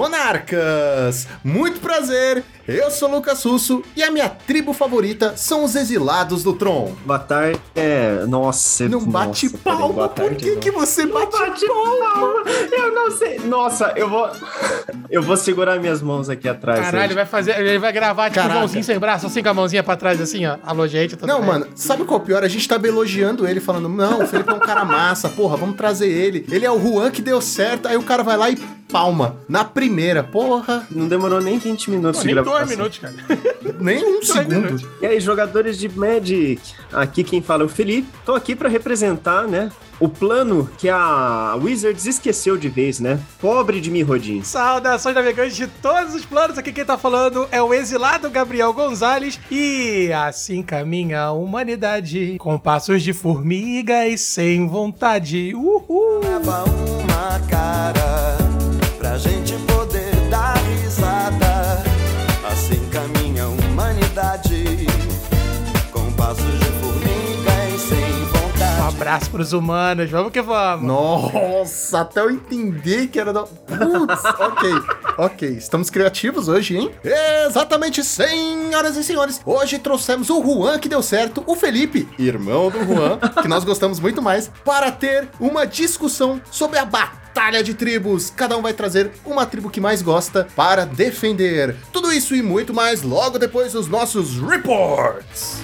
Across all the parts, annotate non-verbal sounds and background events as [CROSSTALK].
funcionar monarcas! Muito prazer, eu sou Lucas Russo e a minha tribo favorita são os exilados do Tron. Boa tarde. É, nossa. Não bate nossa, palma, por que, não. que você bate, Bate palma. Eu não sei. Nossa, eu vou. Eu vou segurar minhas mãos aqui atrás. Caralho, hoje. vai fazer. Ele vai gravar tipo Caraca. mãozinho sem braço, assim com a mãozinha pra trás, assim, ó. Alô, gente. tudo Não, bem? mano, sabe qual é o pior? A gente tava elogiando ele, falando, não, o Felipe é um cara massa, porra, vamos trazer ele. Ele é o Juan que deu certo, aí o cara vai lá e palma. Na primeira, porra, Não demorou nem 20 minutos Pô, de nem gravação. dois minutos, cara. [LAUGHS] nem um segundo. E aí, jogadores de Magic? Aqui quem fala é o Felipe. Tô aqui pra representar, né? O plano que a Wizards esqueceu de vez, né? Pobre de Mirrodin. Saudações navegantes de todos os planos. Aqui quem tá falando é o exilado Gabriel Gonzalez. E assim caminha a humanidade com passos de formiga e sem vontade. Uhul! Leva uma cara abraço pros humanos. Vamos que vamos. Nossa, até eu entender que era da. Putz, [LAUGHS] ok, ok. Estamos criativos hoje, hein? Exatamente, senhoras e senhores. Hoje trouxemos o Juan que deu certo, o Felipe, irmão do Juan, que nós gostamos muito mais, para ter uma discussão sobre a batalha de tribos. Cada um vai trazer uma tribo que mais gosta para defender. Tudo isso e muito mais logo depois dos nossos reports.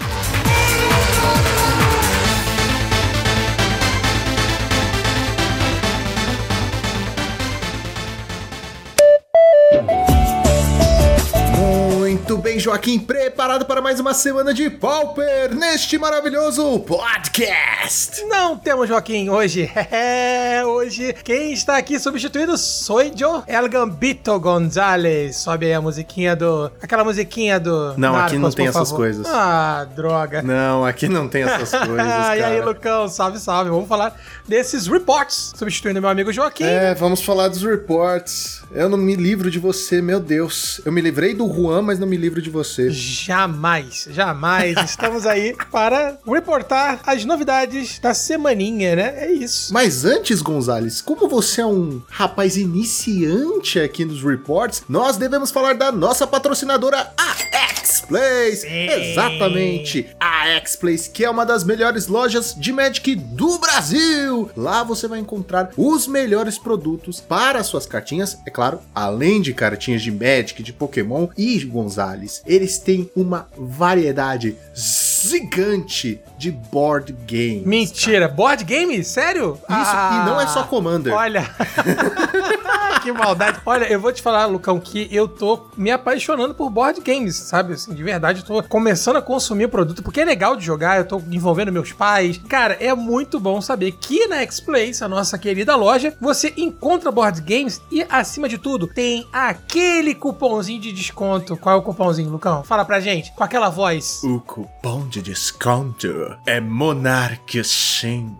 Muito bem, Joaquim, preparado para mais uma semana de Pauper neste maravilhoso podcast. Não temos Joaquim hoje. [LAUGHS] É, hoje quem está aqui substituindo sou eu, El Gambito Gonzalez. Sobe aí a musiquinha do. Aquela musiquinha do. Não, aqui não tem essas favor. coisas. Ah, droga. Não, aqui não tem essas [LAUGHS] coisas, e aí, cara. Lucão, salve, salve. Vamos falar desses reports, substituindo meu amigo Joaquim. É, vamos falar dos reports. Eu não me livro de você, meu Deus. Eu me livrei do Juan, mas não me livro de você. Jamais, jamais. Estamos aí para reportar as novidades da semaninha, né? É isso. Mas antes, Gonzales, como você é um rapaz iniciante aqui nos reports, nós devemos falar da nossa patrocinadora, a X-Place. Exatamente, a X-Place, que é uma das melhores lojas de Magic do Brasil. Lá você vai encontrar os melhores produtos para suas cartinhas, é claro, além de cartinhas de Magic, de Pokémon e Gonzales. Eles têm uma variedade gigante de board games. Mentira, board game? Sério? Isso, e não é só Commander. Olha. [LAUGHS] que maldade. Olha, eu vou te falar, Lucão, que eu tô me apaixonando por board games, sabe? Assim, de verdade, eu tô começando a consumir o produto, porque é legal de jogar, eu tô envolvendo meus pais. Cara, é muito bom saber que na X-Place, a nossa querida loja, você encontra board games e, acima de tudo, tem aquele cupomzinho de desconto. Qual é o cupomzinho, Lucão? Fala pra gente, com aquela voz. O cupom de desconto é Monarch 5.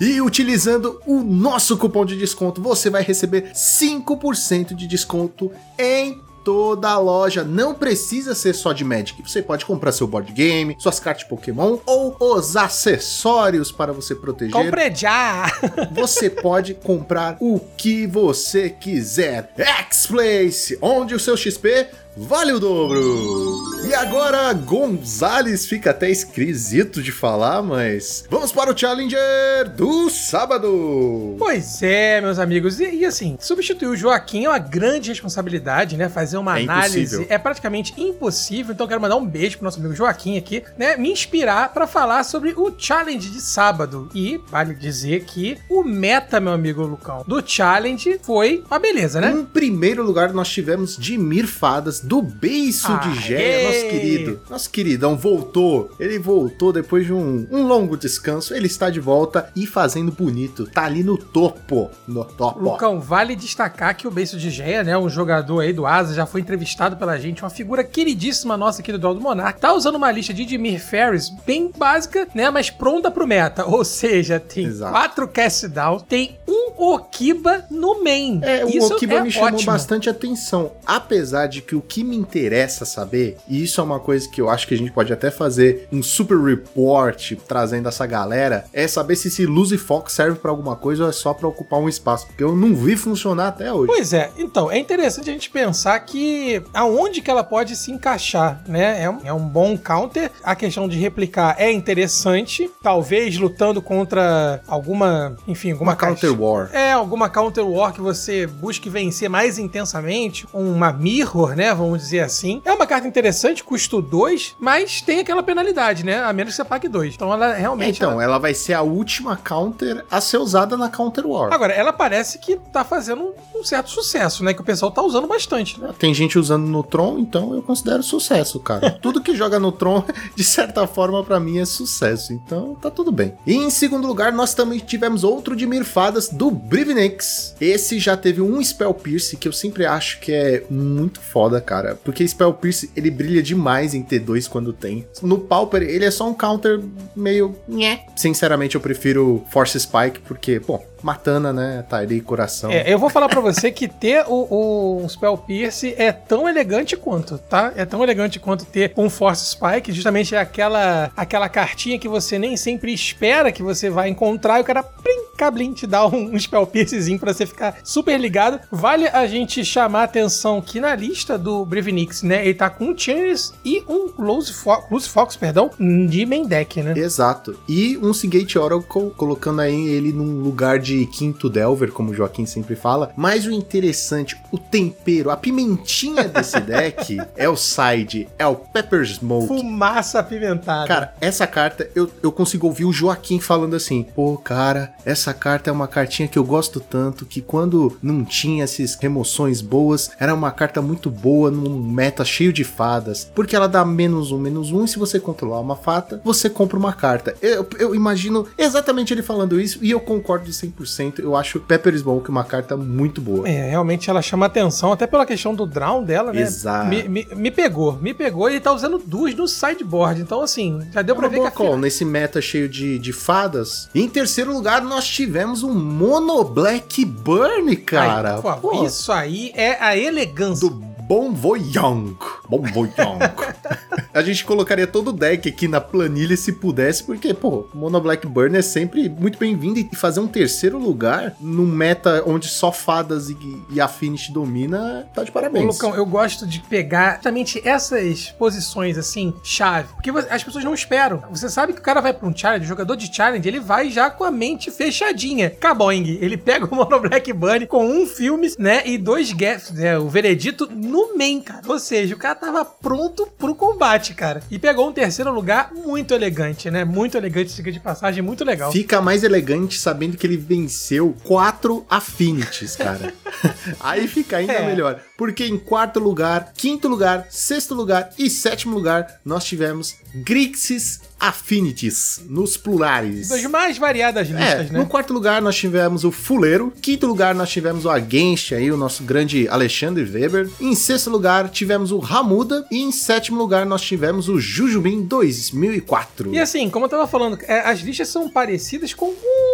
E utilizando o nosso cupom de desconto, você vai receber 5% de desconto em toda a loja. Não precisa ser só de Magic. Você pode comprar seu board game, suas cartas Pokémon ou os acessórios para você proteger. Compre já! [LAUGHS] Você pode comprar o que você quiser. X-Place, onde o seu XP vale o dobro. E agora, Gonzales fica até esquisito de falar, mas vamos para o Challenger do sábado. Pois é, meus amigos. E, e assim, substituir o Joaquim é uma grande responsabilidade, né? Fazer uma É análise impossível. é praticamente impossível. Então, eu quero mandar um beijo pro nosso amigo Joaquim aqui, né? Me inspirar pra falar sobre o challenge de sábado. E vale dizer que o meta, meu amigo Lucão, do challenge foi uma beleza, né? Em primeiro lugar, nós tivemos Dimir Fadas, do Beiço de! Géia, nosso querido. Nosso queridão voltou. Ele voltou depois de um, um longo descanso. Ele está de volta e fazendo bonito. Tá ali no topo. No topo. Lucão, vale destacar que o Beijo de Geia, né, um jogador aí do Asa, já foi entrevistado pela gente, uma figura queridíssima nossa aqui do Dual do Monark, tá usando uma lista de Dimir Ferris bem básica, né, mas pronta pro meta, ou seja, tem Exato. quatro cast down, tem um Okiba no main. É, o Isso Okiba é me chamou ótimo. bastante atenção. Apesar de que o que me interessa saber, e isso é uma coisa que eu acho que a gente pode até fazer um super report trazendo essa galera, é saber se esse Lose Fox serve pra alguma coisa ou é só pra ocupar um espaço. Porque eu não vi funcionar até hoje. Pois é, então, é interessante a gente pensar que aonde que ela pode se encaixar, né? É um, é um bom counter. A questão de replicar é interessante. Talvez lutando contra alguma, enfim, alguma Uma Counter caixa- War. É, alguma counter war que você busque vencer mais intensamente. Uma mirror, né? Vamos dizer assim. É uma carta interessante, custo 2, mas tem aquela penalidade, né? A menos que você pague 2. Então ela realmente. Então, ela- ela vai ser a última counter a ser usada na Counter War. Agora, ela parece que tá fazendo um- certo sucesso, né? Que o pessoal tá usando bastante, né? Tem gente usando no Tron, então eu considero sucesso, cara. [LAUGHS] tudo que joga no Tron, de certa forma, pra mim é sucesso. Então tá tudo bem. E em segundo lugar, nós também tivemos outro de Mirfadas do Brivinex. Esse já teve um Spell Pierce que eu sempre acho que é muito foda, cara. Porque Spell Pierce ele brilha demais em T2 quando tem. No Pauper, ele é só um counter meio. nhé. Sinceramente, eu prefiro Force Spike, porque, pô, Matana, né? Tá ali, coração. É, eu vou falar pra você que ter o, o Spell Pierce é tão elegante quanto, tá? É tão elegante quanto ter um Force Spike, justamente é aquela, aquela cartinha que você nem sempre espera que você vai encontrar e o cara, plim, cablim, te dá um, um Spell Piercezinho pra você ficar super ligado. Vale a gente chamar a atenção que na lista do Brevinix, né, ele tá com um Chairs e um Lose Fox, Lose Fox, perdão, de main deck, né? Exato. E um Seagate Oracle colocando aí ele num lugar de quinto Delver, como o Joaquim sempre fala. Mas o interessante, o tempero, a pimentinha desse [LAUGHS] deck é o side, é o Pepper Smoke. Fumaça apimentada. Cara, essa carta, eu, eu consigo ouvir o Joaquim falando assim: pô, cara, essa carta é uma cartinha que eu gosto tanto que quando não tinha essas remoções boas, era uma carta muito boa num meta cheio de fadas. Porque ela dá menos um, menos um, e se você controlar uma fada, você compra uma carta. Eu, eu imagino exatamente ele falando isso e eu concordo 100%. Eu acho Pepper Smoke uma carta muito boa. É, realmente ela chama atenção, até pela questão do drown dela, né? Exato. Me, me- me pegou, me pegou e ele tá usando duas no sideboard. Então, assim, já deu É pra uma ver que a call, nesse meta cheio de, de fadas. Em terceiro lugar, nós tivemos um Mono Black Burn, cara. Favor, Pô, isso aí é a elegância. do Bon Voyang. Bon Voyang. [LAUGHS] a gente colocaria todo o deck aqui na planilha se pudesse, porque, pô, Mono Black Burn é sempre muito bem-vindo e fazer um terceiro lugar num meta onde só fadas e, e Affinity domina, tá de Ô, parabéns. Lucão, eu gosto de pegar justamente essas posições, assim, chave. Porque as pessoas não esperam. Você sabe que o cara vai pra um challenge, o jogador de challenge, ele vai já com a mente fechadinha. Caboing. Ele pega o Mono Black Bunny com um filme, né? E dois gaps, né? O veredito no main, cara. Ou seja, o cara tava pronto pro combate, cara. E pegou um terceiro lugar muito elegante, né? Muito elegante, diga de passagem, muito legal. Fica mais elegante sabendo que ele venceu quatro Affinities, cara. [LAUGHS] Aí fica ainda É. melhor. Porque em quarto lugar, quinto lugar, sexto lugar e sétimo lugar, nós tivemos Grixis Affinities, nos plurares. Das mais variadas É, listas, né? no quarto lugar nós tivemos o Fuleiro. Quinto lugar nós tivemos o Against aí, o nosso grande Alexandre Weber. Em sexto lugar tivemos o Ramuda. E em sétimo lugar nós tivemos o Jujubim 2004. E assim, como eu tava falando, é, as listas são parecidas com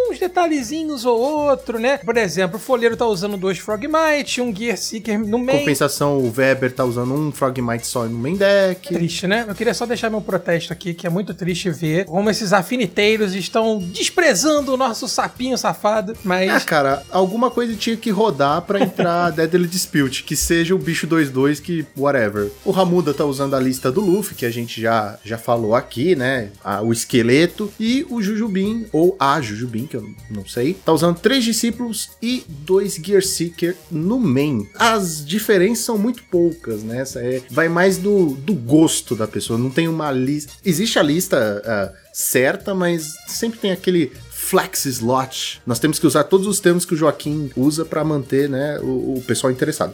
uns detalhezinhos ou outro, né? Por exemplo, o Folheiro tá usando dois Frogmite, um Gear Seeker no meio. Compensação, o Weber tá usando um Frogmite só no main deck. Triste, né? Eu queria só deixar meu protesto aqui, que é muito triste ver como esses afiniteiros estão desprezando o nosso sapinho safado, Ah, mas... cara, alguma coisa tinha que rodar pra entrar [LAUGHS] Deadly Dispute, que seja o bicho 2-2 que whatever. O Ramuda tá usando a lista do Luffy, que a gente já, já falou aqui, né? O esqueleto. E o Jujubin, ou a Jujubin, que eu não sei, tá usando três discípulos e dois Gear Seeker no main. As diferenças são muito poucas, né? É- vai mais do, do gosto da pessoa, não tem uma lista. Existe a lista ah, certa, mas sempre tem aquele flex slot. Nós temos que usar todos os termos que o Joaquim usa para manter, né, o, o pessoal interessado.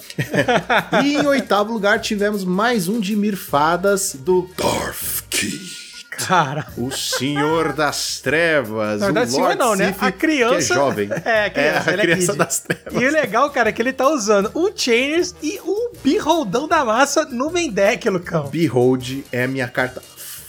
[LAUGHS] e em oitavo lugar tivemos mais um de Mirfadas do Dorfki. Cara... O Senhor das Trevas. Na verdade, o senhor Lord não, né? Sif, A criança... Que é jovem. É, a criança, É, a ele criança kid. das trevas. E o legal, cara, é que ele tá usando um Chainers e um Beholdão da Massa no main deck, Lucão. Behold é a minha carta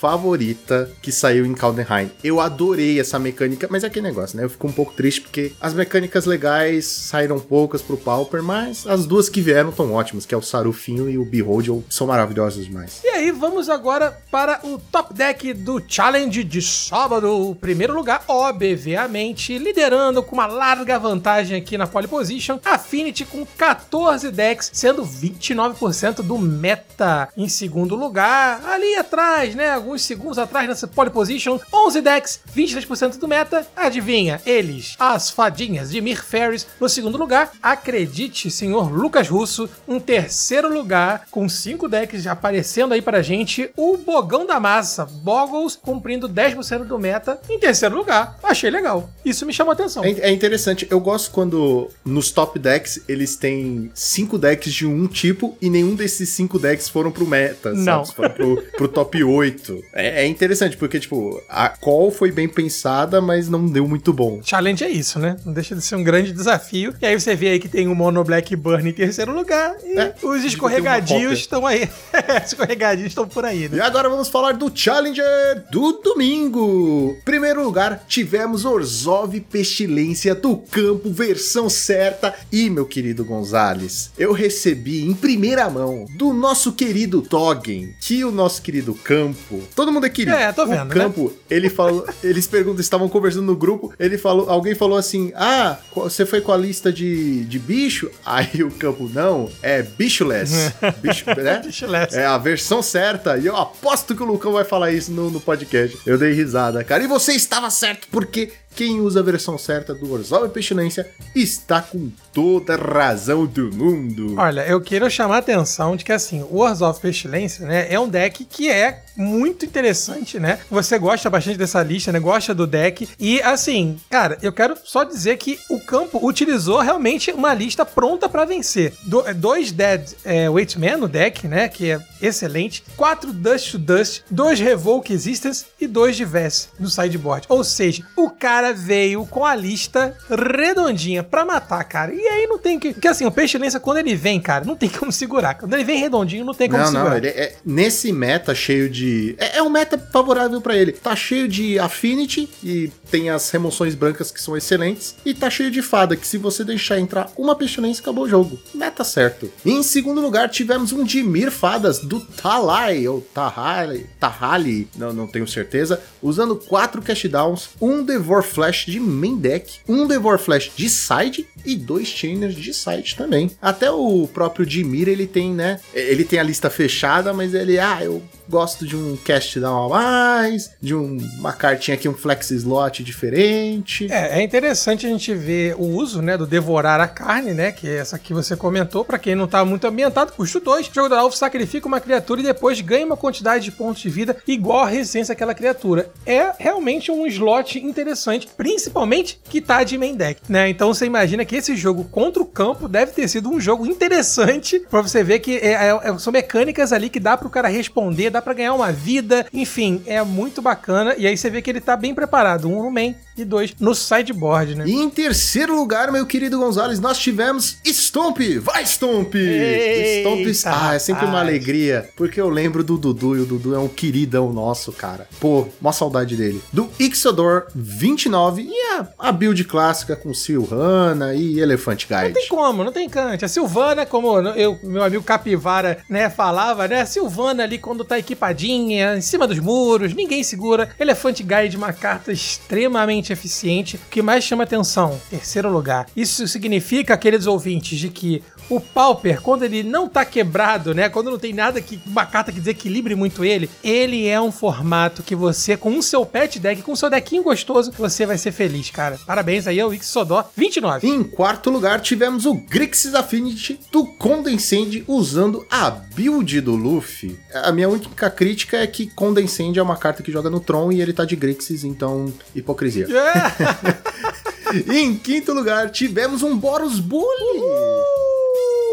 favorita que saiu em Caldenheim. Eu adorei essa mecânica, mas é aquele negócio, né? Eu fico um pouco triste porque as mecânicas legais saíram poucas pro Pauper, mas as duas que vieram estão ótimas, que é o Sarufinho e o Behold, são maravilhosas demais. E aí, vamos agora para o top deck do Challenge de sábado. O primeiro lugar, obviamente, liderando com uma larga vantagem aqui na pole position, Affinity com 14 decks, sendo 29% do meta. Em segundo lugar, ali atrás, né, alguns segundos atrás nessa pole position, 11 decks, 23% do meta. Adivinha, eles, as fadinhas de Mir Ferris no segundo lugar. Acredite, senhor Lucas Russo, um terceiro lugar com 5 decks aparecendo aí pra gente, o Bogão da Massa, Boggles cumprindo 10% do meta em terceiro lugar. Achei legal. Isso me chamou a atenção. É, é interessante, eu gosto quando nos top decks eles têm cinco decks de um tipo e nenhum desses cinco decks foram pro meta, Não. sabe? Foram pro, pro top 8. É, é interessante, porque, tipo, a call foi bem pensada, mas não deu muito bom. Challenge é isso, né? Não deixa de ser um grande desafio. E aí você vê aí que tem o Mono Black Burn em terceiro lugar e É, os escorregadios estão aí. [LAUGHS] Os escorregadios estão por aí, né? E agora vamos falar do Challenger do domingo. Primeiro lugar, tivemos Orzhov Pestilência do campo, versão certa. E, meu querido Gonzales, eu recebi em primeira mão do nosso querido Toggen, que o nosso querido campo. Todo mundo é querido. É, tô vendo, O campo, ele falou. [LAUGHS] Eles perguntam, estavam conversando no grupo. Ele falou, alguém falou assim: Ah, você foi com a lista de, de bicho? Aí o campo, não, é bicholess. [LAUGHS] Bicho, né? Bicholess. É a versão certa. E eu aposto que o Lucão vai falar isso no, no podcast. Eu dei risada, cara. E você estava certo, porque quem usa a versão certa do Orzhov Pestilência está com toda a razão do mundo. Olha, eu quero chamar a atenção de que, assim, o of Pestilência, né, é um deck que é muito interessante, né? Você gosta bastante dessa lista, né? Gosta do deck. E, assim, cara, eu quero só dizer que o campo utilizou realmente uma lista pronta pra vencer. Do- dois Dead é, Weight Man no deck, né? Que é excelente. Quatro Dust to Dust, dois Revoke Existence e dois de Vess no sideboard. Ou seja, o cara veio com a lista redondinha pra matar, cara. E aí não tem que. Porque assim, o Pestilência, quando ele vem, cara, não tem como segurar. Quando ele vem redondinho, não tem como Não, segurar. não, ele é, nesse meta cheio de. É, é um meta favorável pra ele. Tá cheio de Affinity e tem as remoções brancas que são excelentes. E tá cheio de fada, que se você deixar entrar uma pestilência, acabou o jogo. Meta certo. E em segundo lugar, tivemos um Dimir Fadas do Talai, ou Tahali, Tahali, não, não tenho certeza, usando quatro castdowns, um Devor Flash de main deck, um Devor Flash de side e dois Chainers de side também. Até o próprio Dimir, ele tem, né? Ele tem a lista fechada, mas ele, ah, eu gosto de um cast down a mais, de um- uma cartinha aqui, um flex slot diferente. É, é interessante a gente ver o uso, né, do devorar a carne, né, que é essa que você comentou, pra quem não tá muito ambientado, custo 2, o jogador alvo sacrifica uma criatura e depois ganha uma quantidade de pontos de vida igual a resistência daquela criatura. É realmente um slot interessante, principalmente que tá de main deck, né? Então você imagina que esse jogo contra o campo deve ter sido um jogo interessante pra você ver que é- é- são mecânicas ali que dá pro cara responder, dá pra ganhar uma vida, enfim, é muito bacana. E aí você vê que ele tá bem preparado, um main e dois no sideboard, né? E em terceiro lugar, meu querido Gonzalez, nós tivemos Stomp! Vai, Stomp! Stomp, ah, é sempre uma alegria, porque eu lembro do Dudu e o Dudu é um queridão nosso, cara. Pô, mó saudade dele. Do Ixodor 29 e a, a build clássica com Silhana e Elephant Guide. Não tem como, não tem cante. A Silvana, como eu, meu amigo Capivara, né, falava, né? A Silvana ali quando tá equipadinha, em cima dos muros, ninguém segura. Elefante Guide, uma carta extremamente eficiente. O que mais chama atenção? Terceiro lugar. Isso significa, aqueles ouvintes, de que o Pauper, quando ele não tá quebrado, né? Quando não tem nada que. uma carta que desequilibre muito ele, ele é um formato que você, com o seu pet deck, com o seu deckinho gostoso, você vai ser feliz, cara. Parabéns aí ao Ixodó 29. Em quarto lugar, tivemos o Grixis Affinity do Condensend usando a build do Luffy. A minha única crítica é que Condensend é uma carta que joga no Tron e ele tá de Grixis, então hipocrisia. É. E [LAUGHS] em quinto lugar, tivemos um Boros Bully.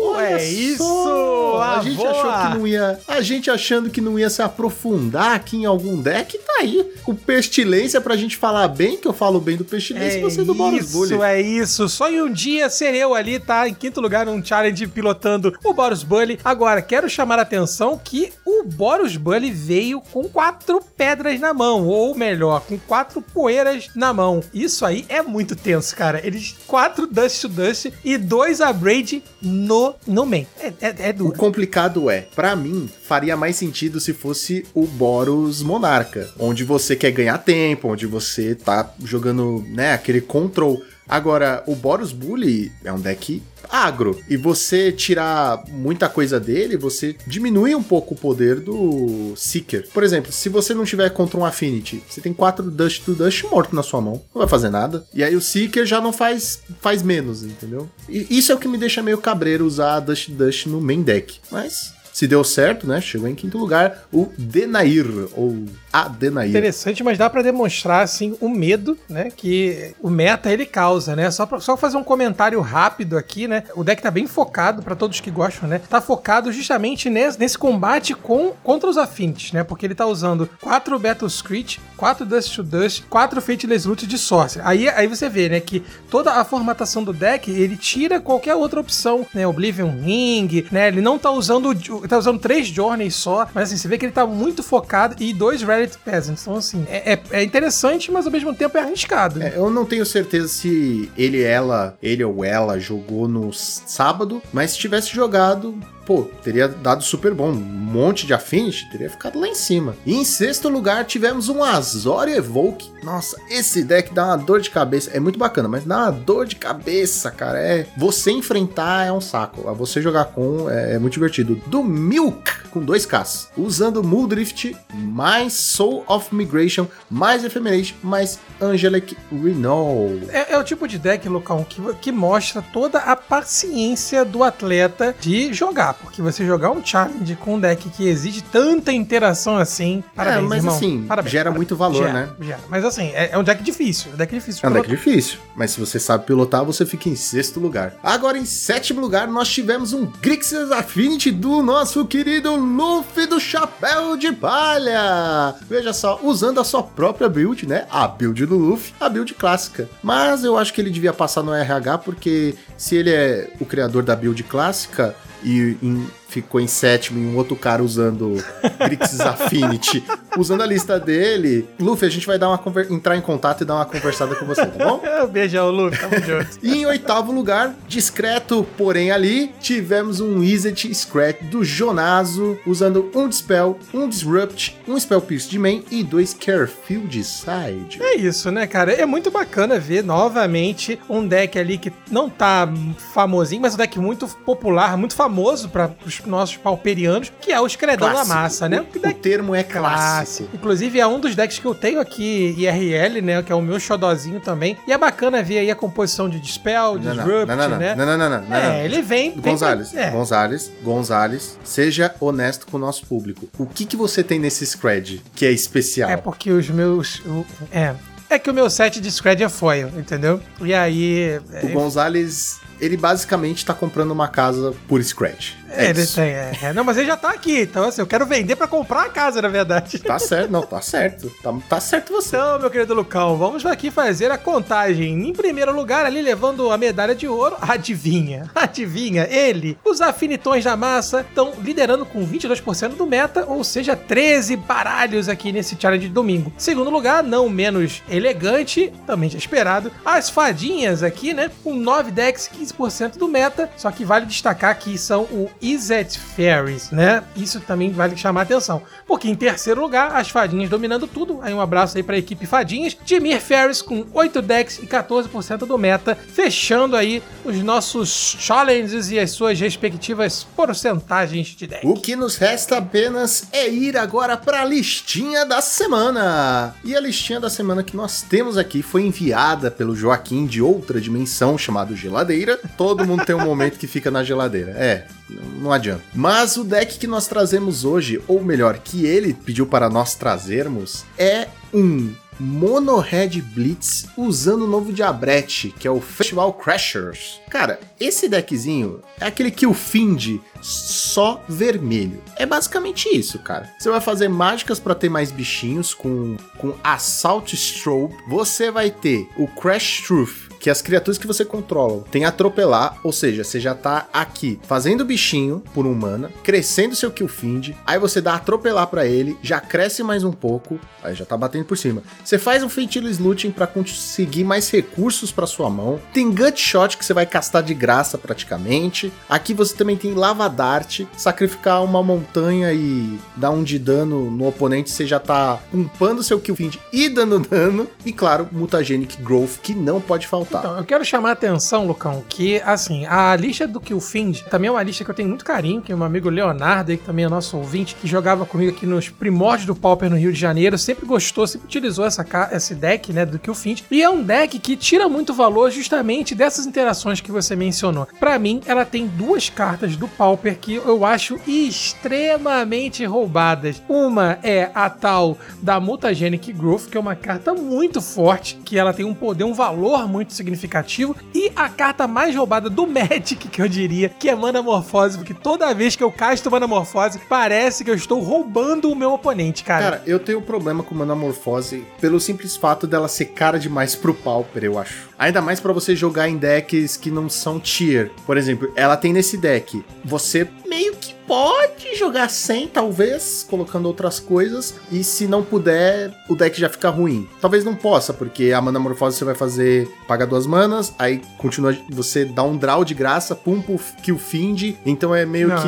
Olha é isso! A Ah, gente boa. achou que não ia. A gente achando que não ia se aprofundar aqui em algum deck, tá aí. O Pestilência pra gente falar bem, que eu falo bem do Pestilência e você do Boros Bully. Isso, é isso. Só em um dia ser eu ali, tá? Em quinto lugar num challenge pilotando o Boros Bully. Agora, quero chamar a atenção que o Boros Bully veio com quatro pedras na mão. Ou melhor, com quatro poeiras na mão. Isso aí é muito tenso, cara. Eles, quatro Dust to Dust e dois Abrade no, no main. É, é, é O duro. complicado é, pra mim, faria mais sentido se fosse o Boros Monarca, onde você quer ganhar tempo, onde você tá jogando, né, aquele control. Agora, o Boros Bully é um deck agro, e você tirar muita coisa dele, você diminui um pouco o poder do Seeker. Por exemplo, se você não tiver contra um Affinity, você tem quatro Dust to Dust morto na sua mão, não vai fazer nada. E aí o Seeker já não faz, faz menos, entendeu? E isso é o que me deixa meio cabreiro usar Dust to Dust no main deck. Mas se deu certo, né? Chegou em quinto lugar o Denair, ou a Denair. Interessante, mas dá pra demonstrar assim o medo, né, que o meta ele causa, né? Só pra, só fazer um comentário rápido aqui, né? O deck tá bem focado pra todos que gostam, né? Tá focado justamente nesse, nesse combate com contra os affinities, né? Porque ele tá usando 4 Battle Screech, 4 Dust to Dust, 4 Fateless Root de Sorcerer. Aí, aí você vê, né, que toda a formatação do deck, ele tira qualquer outra opção, né? Oblivion Ring, né? Ele não tá usando ele tá usando três Journeys só, mas assim, você vê que ele tá muito focado e dois Relic Peasants. Então, assim, é, é- é interessante, mas ao mesmo tempo é arriscado. É, eu não tenho certeza se ele, ela, ele ou ela jogou no sábado, mas se tivesse jogado, pô, teria dado super bom. Um monte de Affinity teria ficado lá em cima. E em sexto lugar tivemos um Azorius Evoke. Nossa, esse deck dá uma dor de cabeça. É muito bacana, mas dá uma dor de cabeça, cara. É você enfrentar é um saco. A Você jogar com é, é muito divertido. Do Milk com dois Ks, usando Muldrift mais Soul of Migration, mais Ephemerate, mais Angelic Renewal. É, é o tipo de deck, Lucão, que, que mostra toda a paciência do atleta de jogar. Porque você jogar um challenge com um deck que exige tanta interação assim. Parabéns, é, mas irmão. assim, Parabéns, gera parabéns. muito valor, Gera, né? gera. Mas assim, é, é um deck difícil. É um deck difícil. É um deck difícil, mas se você sabe pilotar, você fica em sexto lugar. Agora, em sétimo lugar, nós tivemos um Grixis Affinity do nosso querido Luffy do Chapéu de Palha. Veja só, usando a sua própria build, né? A build do Luffy, a build clássica. Mas eu acho que ele devia passar no RH, porque se ele é o criador da build clássica e em- ficou em sétimo e um outro cara usando Grixis Affinity, usando a lista dele, Luffy, a gente vai dar uma conver- entrar em contato e dar uma conversada com você, tá bom? [LAUGHS] Beijão, Luffy. Tamo [LAUGHS] junto. E em oitavo lugar, discreto, porém ali, tivemos um Wizard Scratch do Jonazo, usando um Dispel, um Disrupt, um Spell Pierce de main e dois Carefield Side. É isso, né, cara? É muito bacana ver novamente um deck ali que não tá famosinho, mas um deck muito popular, muito famoso para os nossos pauperianos, que é o Escredão da Clássico. Massa, né? O, o termo é clássico. Inclusive é um dos decks que eu tenho aqui IRL, né? Que é o meu xodozinho também. E é bacana ver aí a composição de Dispel, Não, Disrupt, não, não, não, né? não, não, não, não, não, É, ele vem. vem Gonzales, pra- é. Gonzales, Gonzales, seja honesto com o nosso público. O que que você tem nesse Scred que é especial? É porque os meus. o- É. É que o meu set de Scred é foil, entendeu? E aí. O é, Gonzales, ele basicamente tá comprando uma casa por Scratch. É, É, ele isso. tem, é, é. Não, mas ele já tá aqui, então assim, eu quero vender pra comprar a casa, na verdade. Tá certo, não, tá certo. Tá, tá certo você. Então, meu querido Lucão, vamos aqui fazer a contagem. Em primeiro lugar, ali levando a medalha de ouro, adivinha, adivinha, ele, os afinitões da massa, estão liderando com 22% do meta, ou seja, 13 baralhos aqui nesse challenge de domingo. Segundo lugar, não menos elegante, também já esperado, as fadinhas aqui, né, com 9 decks, 15% do meta, só que vale destacar que são o Izzet Fairies, né? Isso também vale chamar atenção. Porque em terceiro lugar, as fadinhas dominando tudo. Aí um abraço aí pra equipe Fadinhas. Dimir Fairies com 8 decks e 14% do meta, fechando aí os nossos challenges e as suas respectivas porcentagens de deck. O que nos resta apenas é ir agora para a listinha da semana. E a listinha da semana que nós temos aqui foi enviada pelo Joaquim de outra dimensão chamado Geladeira. Todo mundo tem um momento que fica na geladeira. É, não adianta. Mas o deck que nós trazemos hoje, ou melhor, que ele pediu para nós trazermos, é um Mono Red Blitz usando o novo Diabrete, que é o Festival Crashers. Cara, esse deckzinho é aquele que o Find só vermelho. É basicamente isso, cara. Você vai fazer mágicas para ter mais bichinhos com, com Assault Strobe. Você vai ter o Crash Truth, que as criaturas que você controla tem atropelar, ou seja, você já tá aqui fazendo bichinho por um mana, crescendo seu kill find, aí você dá atropelar para ele, já cresce mais um pouco, aí já tá batendo por cima. Você faz um feitiço looting para conseguir mais recursos para sua mão. Tem gut shot que você vai castar de graça praticamente. Aqui você também tem lava dart, sacrificar uma montanha e dar um de dano no oponente, você já tá pumpando seu kill find e dando dano. E claro, mutagenic growth que não pode faltar. Então, eu quero chamar a atenção, Lucão, que, assim, a lista do Killfind também é uma lista que eu tenho muito carinho, que é meu amigo Leonardo, aí, que também é nosso ouvinte, que jogava comigo aqui nos primórdios do Pauper no Rio de Janeiro, sempre gostou, sempre utilizou essa, esse deck, né, do Killfind. E é um deck que tira muito valor justamente dessas interações que você mencionou. Para mim, ela tem duas cartas do Pauper que eu acho extremamente roubadas. Uma é a tal da Mutagenic Growth, que é uma carta muito forte, que ela tem um poder, um valor muito significativo. E a carta mais roubada do Magic, que eu diria, que é Manamorfose, porque toda vez que eu casto Manamorfose, parece que eu estou roubando o meu oponente, cara. Cara, eu tenho problema com Manamorfose pelo simples fato dela ser cara demais pro Pauper, eu acho. Ainda mais para você jogar em decks que não são tier. Por exemplo, ela tem nesse deck. Você meio que pode jogar sem, talvez, colocando outras coisas. E se não puder, o deck já fica ruim. Talvez não possa, porque a Manamorfose você vai fazer paga duas manas, aí continua, você dá um draw de graça, pum, kill find. Então é meio Não, que.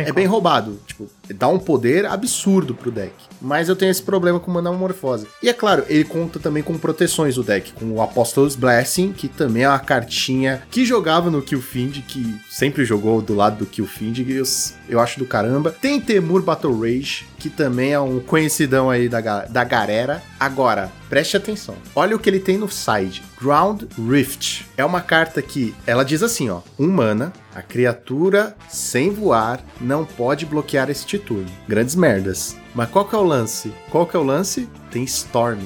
é, É, bem roubado. Tipo, dá um poder absurdo pro deck. Mas eu tenho esse problema com Manamorfose. E é claro, ele conta também com proteções do deck, com o Apostles Blessing, que também é uma cartinha que jogava no Killfind, que sempre jogou do lado do Killfind, eu, eu acho do caramba. Tem Temur Battle Rage, que também é um conhecidão aí da, da galera. Agora, preste atenção. Olha o que ele tem no side. Ground Rift. É uma carta que ela diz assim, ó. Um mana, a criatura sem voar não pode bloquear este turno. Grandes merdas. Mas qual que é o lance? Qual que é o lance? Tem Storm.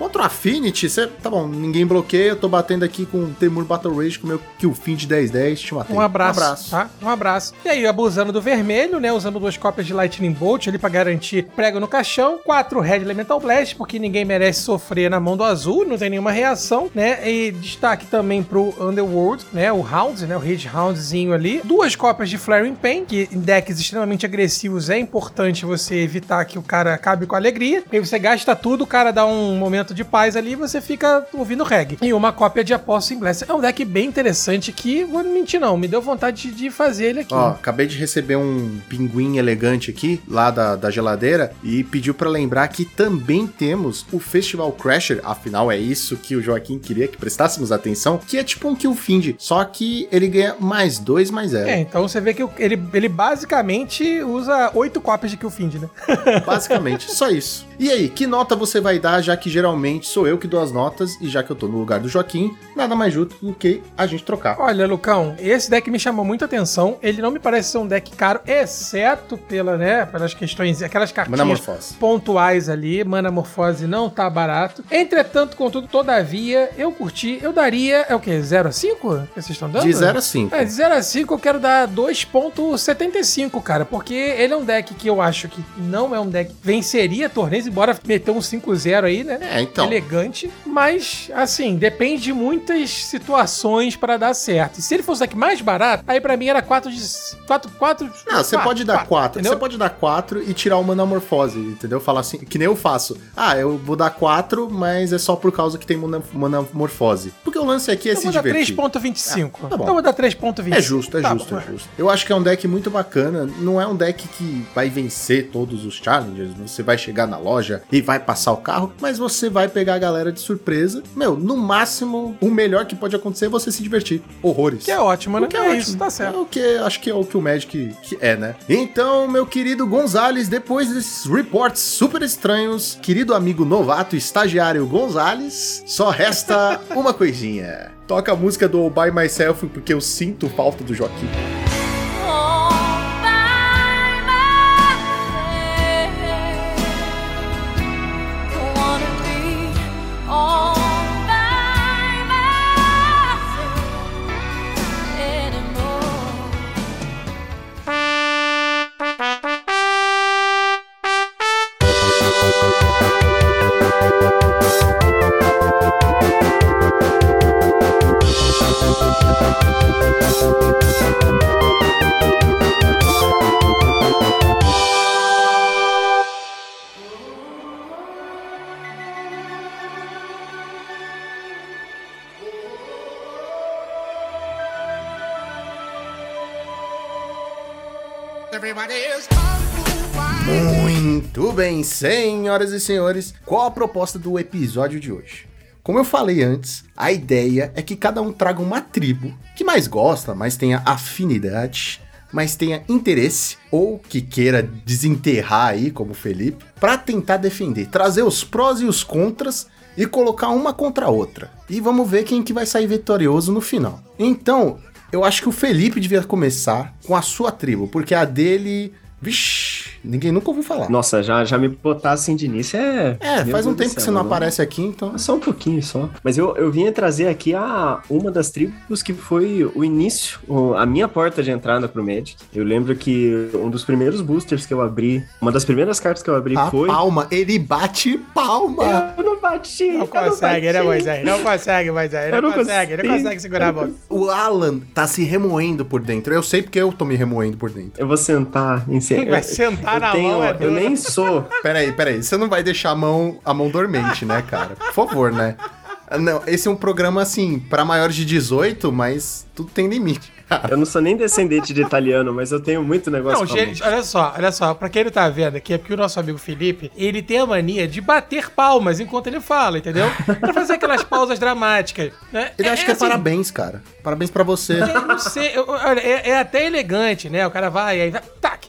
Contra o Affinity, você. Tá bom, ninguém bloqueia, eu tô batendo aqui com o Temur Battle Rage com o meu Killfin de 10-10, te matei. Um abraço, Um abraço. tá? Um abraço. E aí, abusando do vermelho, né? Usando duas cópias de Lightning Bolt ali pra garantir prego no caixão. Quatro Red Elemental Blast, porque ninguém merece sofrer na mão do azul, não tem nenhuma reação, né? E destaque também pro Underworld, né? O Hound, né? O Rage Houndzinho ali. Duas cópias de Flaring Pain, que em decks extremamente agressivos é importante você evitar que o cara acabe com a alegria. E aí você gasta tudo, o cara dá um momento de paz ali você fica ouvindo reggae. E uma cópia de Apostle Blast. É um deck bem interessante que, vou mentir não, me deu vontade de fazer ele aqui. Ó, acabei de receber um pinguim elegante aqui, lá da, da geladeira, e pediu pra lembrar que também temos o Festival Crasher, afinal é isso que o Joaquim queria que prestássemos atenção, que é tipo um Kill Find, só que ele ganha mais dois, mais zero. É, então você vê que ele, ele basicamente usa oito cópias de Killfind, né? [LAUGHS] Basicamente, só isso. E aí, que nota você vai dar, já que geralmente sou eu que dou as notas, e já que eu tô no lugar do Joaquim, nada mais justo do que a gente trocar. Olha, Lucão, esse deck me chamou muita atenção. Ele não me parece ser um deck caro, exceto pela, né, pelas questões, aquelas cartinhas pontuais ali. Manamorfose não tá barato. Entretanto, contudo, todavia, eu curti. Eu daria, é o quê? 0 a 5 que vocês estão dando? De 0 a 5. É, de 0 a 5 eu quero dar 2.75, cara, porque ele é um deck que eu acho que não é um deck venceria torneios, embora meter um 5-0 aí, né? É, então. Elegante, mas assim, depende de muitas situações pra dar certo. E se ele fosse o deck mais barato, aí pra mim era 4 de 4 4 Não, você pode dar 4. entendeu? Você pode dar 4 e tirar o Manamorfose, entendeu? Falar assim, que nem eu faço. Ah, eu vou dar 4, mas é só por causa que tem mana- Manamorfose. Porque o lance aqui é Eu se vou dar divertir. 3.25. Ah, tá bom. então eu vou dar 3.25. É justo, é Tá justo, bom. é justo. Eu acho que é um deck muito bacana. Não é um deck que vai vencer todos os challenges. Você vai chegar na loja e vai passar o carro, mas você vai pegar a galera de surpresa. Meu, no máximo, o melhor que pode acontecer é você se divertir. Horrores. Que é ótimo, né? O que é é, isso, ótimo. tá certo. É o que acho que é o que o Magic que é, né? Então, meu querido Gonzales, depois desses reports super estranhos, querido amigo novato estagiário Gonzales, só resta [LAUGHS] uma coisinha. Toca a música do All By Myself porque eu sinto falta do Joaquim. Senhoras e senhores, qual a proposta do episódio de hoje? Como eu falei antes, a ideia é que cada um traga uma tribo que mais gosta, mais tenha afinidade, mais tenha interesse ou que queira desenterrar aí, como o Felipe, para tentar defender, trazer os prós e os contras e colocar uma contra a outra. E vamos ver quem que vai sair vitorioso no final. Então, eu acho que o Felipe devia começar com a sua tribo, porque a dele, vixe, ninguém nunca ouviu falar. Nossa, já, já me botar assim de início é. É, Meu faz um Deus tempo que céu, você não eu aparece aqui, então. Só um pouquinho só. Mas eu, eu vinha trazer aqui a, uma das tribos que foi o início, a minha porta de entrada pro Magic. Eu lembro que um dos primeiros boosters que eu abri, uma das primeiras cartas que eu abri A foi. palma, ele bate palma. Eu não bati! Não consegue, bati. né, Moisés? Não consegue, Moisés. Eu Não não consegue, não consegue segurar a bola. O Alan tá se remoendo por dentro. Eu sei porque eu tô me remoendo por dentro. Eu vou sentar em Vai sentar na mão, é Eu nem sou. Peraí, peraí. Você não vai deixar a mão, a mão dormente, né, cara? Por favor, né? Não, esse é um programa, assim, pra maiores de 18, mas tudo tem limite. Eu não sou nem descendente de italiano, mas eu tenho muito negócio Não, com a gente, olha só, olha só, pra quem não tá vendo aqui, é porque o nosso amigo Felipe, ele tem a mania de bater palmas enquanto ele fala, entendeu? Pra fazer aquelas pausas dramáticas, né? Ele acha que é assim, parabéns, cara. Parabéns pra você. Eu não sei, eu- olha, é, é até elegante, né? O cara vai, aí vai, tac,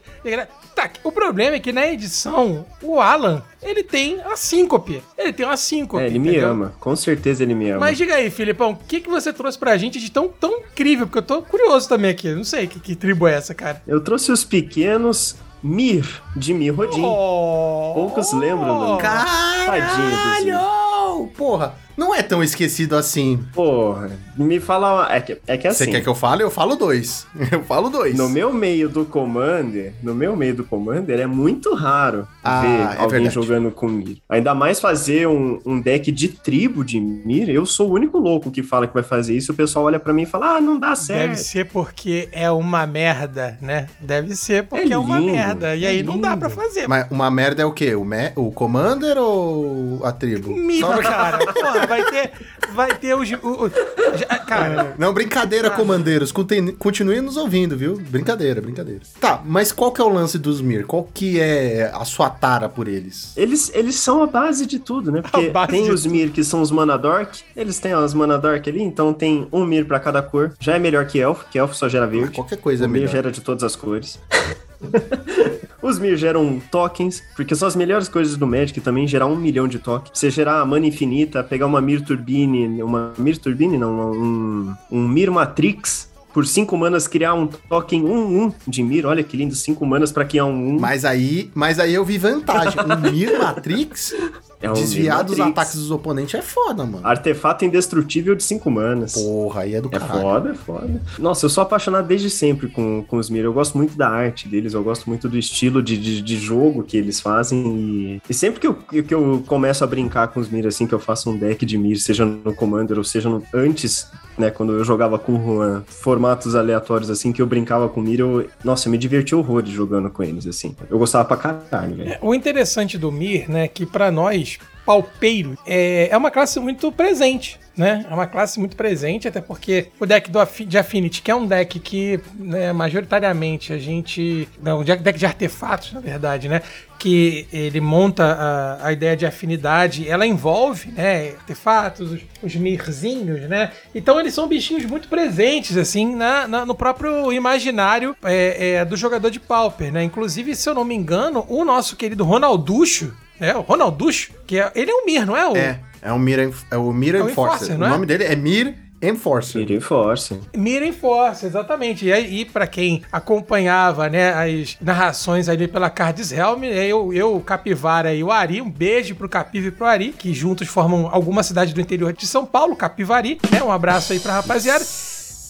tac. O problema é que na edição, o Alan, ele tem a síncope. Ele tem uma síncope. É, ele me entendeu? ama. Com certeza ele me ama. Mas diga aí, Filipão, o que, que você trouxe pra gente de tão, tão incrível? Porque eu tô curioso também aqui. Não sei que, que tribo é essa, cara. Eu trouxe os pequenos Mir, de Mir Rodin. Oh, Poucos lembram do- Tadinho Caralho! Porra, não é tão esquecido assim. Porra, me fala. É que, é que Você assim. quer que eu fale? Eu falo dois. [LAUGHS] Eu falo dois. No meu meio do Commander, no meu meio do Commander, é muito raro Ah, ver é alguém verdade. jogando com Mir. Ainda mais fazer um, um deck de tribo de Mir, eu sou o único louco que fala que vai fazer isso. O pessoal olha pra mim e fala: ah, não dá Deve certo. ser porque é uma merda, né? Deve ser porque é, É uma lindo, merda. E é aí não dá lindo. pra fazer. Mas uma merda é o quê? O, me... o Commander ou a tribo? Mira, Só- cara. Porra, [LAUGHS] vai ter. Vai ter os. o- o- já- cara. Não, brincadeira, Ah. comandeiros. Continuem nos ouvindo, viu? Brincadeira, brincadeira. Tá, mas qual que é o lance dos Mir? Qual que é a sua tara por eles? Eles, eles são a base de tudo, né? Porque tem os Mir que são os Mana Dork, eles têm as Mana Dork ali, então tem um Mir pra cada cor. Já é melhor que Elfo, que Elfo só gera verde. Qualquer coisa é o Mir melhor. gera de todas as cores. Os Mir geram tokens, porque são as melhores coisas do Magic também, gerar um milhão de tokens. Você gerar a mana infinita, pegar uma Mir Turbine, uma Mir Turbine, não, um, um Mir Matrix, por 5 manas criar um token 1-1 de Mir. Olha que lindo, 5 manas pra criar um 1. Mas aí, mas aí eu vi vantagem. O Mir Matrix, É um desviar dos ataques dos oponentes é foda, mano. Artefato indestrutível de 5 manas. Porra, aí é do É caralho. foda, é foda. Nossa, eu sou apaixonado desde sempre com, com os Mir. Eu gosto muito da arte deles, eu gosto muito do estilo de, de, de jogo que eles fazem. E, e sempre que eu, que eu começo a brincar com os Mir, assim, que eu faço um deck de Mir, seja no Commander ou seja no, antes, né, quando eu jogava com o Juan, formatos aleatórios, assim, que eu brincava com Mir, eu, nossa, eu me diverti horrores jogando com eles, assim. Eu gostava pra caralho, velho. O interessante do Mir, né, que pra nós, palpeiro, é, é uma classe muito presente. Né? É uma classe muito presente, até porque o deck do de Affinity, que é um deck que, né, majoritariamente, a gente. Não, um deck de artefatos, na verdade, né? Que ele monta a, a ideia de afinidade, ela envolve, né? Artefatos, os, os mirzinhos, né? Então eles são bichinhos muito presentes, assim, na, na- no próprio imaginário é, é, do jogador de Pauper, né? Inclusive, se eu não me engano, o nosso querido Ronalducho, né? O Ronalducho, que é, ele é um Mir, não é? O, É, é, um Mir, Enf- é o Mir É o Enforcer. Enforcer, O é? nome dele é Mir Enforcer. Mir Force. Mira em Força, exatamente. E aí, para quem acompanhava, né, as narrações ali pela Cards Helm, né, eu, eu, o Capivara e o Ari, um beijo pro Capiva e pro Ari, que juntos formam alguma cidade do interior de São Paulo, Capivari, né? Um abraço aí pra rapaziada.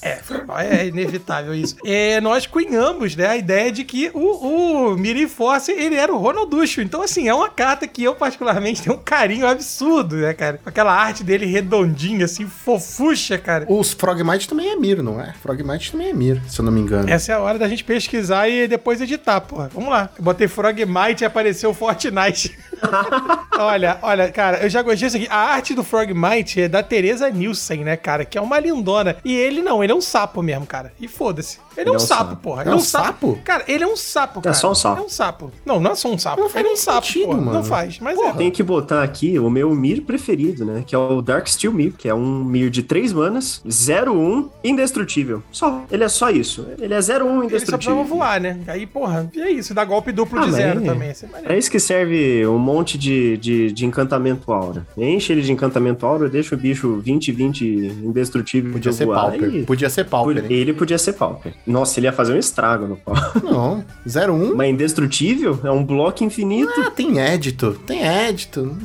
É, é inevitável isso. É, nós cunhamos, né, a ideia de que o, o Mirim Force, ele era o Ronalducho. Então, assim, é uma carta que eu, particularmente, tenho um carinho absurdo, né, cara? Com aquela arte dele redondinha, assim, fofucha, cara. Os Frogmite também é Mir, não é? Frogmite também é Mir, se eu não me engano. Essa é a hora da gente pesquisar e depois editar, porra. Vamos lá. Eu botei Frogmite e apareceu Fortnite. [LAUGHS] olha, olha, cara, eu já gostei disso aqui. A arte do Frogmite é da Teresa Nielsen, né, cara? Que é uma lindona. E ele não, ele ele é um sapo mesmo, cara. E foda-se. Ele, é um é um sapo, sapo. porra. É Ele um sapo? Cara, ele é um sapo, cara. só um sapo. É um sapo. Não, não é só um sapo. Não faz ele é um sapo, sentido, porra. Não mano. faz, mas Eu é. tenho que botar aqui o meu Mir preferido, né? Que é o Dark Steel Mir, que é um Mir de 3 manas, 0-1, indestrutível. Só. Ele é só isso. Ele é 0-1 Ele só indestrutível. precisava voar, né? Aí, porra, e é isso. Dá golpe duplo Ah, de zero é- também. Isso é. É isso que serve um monte de, de, de encantamento aura. Enche ele de encantamento aura, deixa o bicho 20, 20 indestrutível. Podia de ser voar Pauper. Podia ser Pauper, hein? Ele podia ser Pauper. Nossa, ele ia fazer um estrago no pau. [LAUGHS] Não, 01. Mas indestrutível é um bloco infinito. Ah, tem édito, tem édito,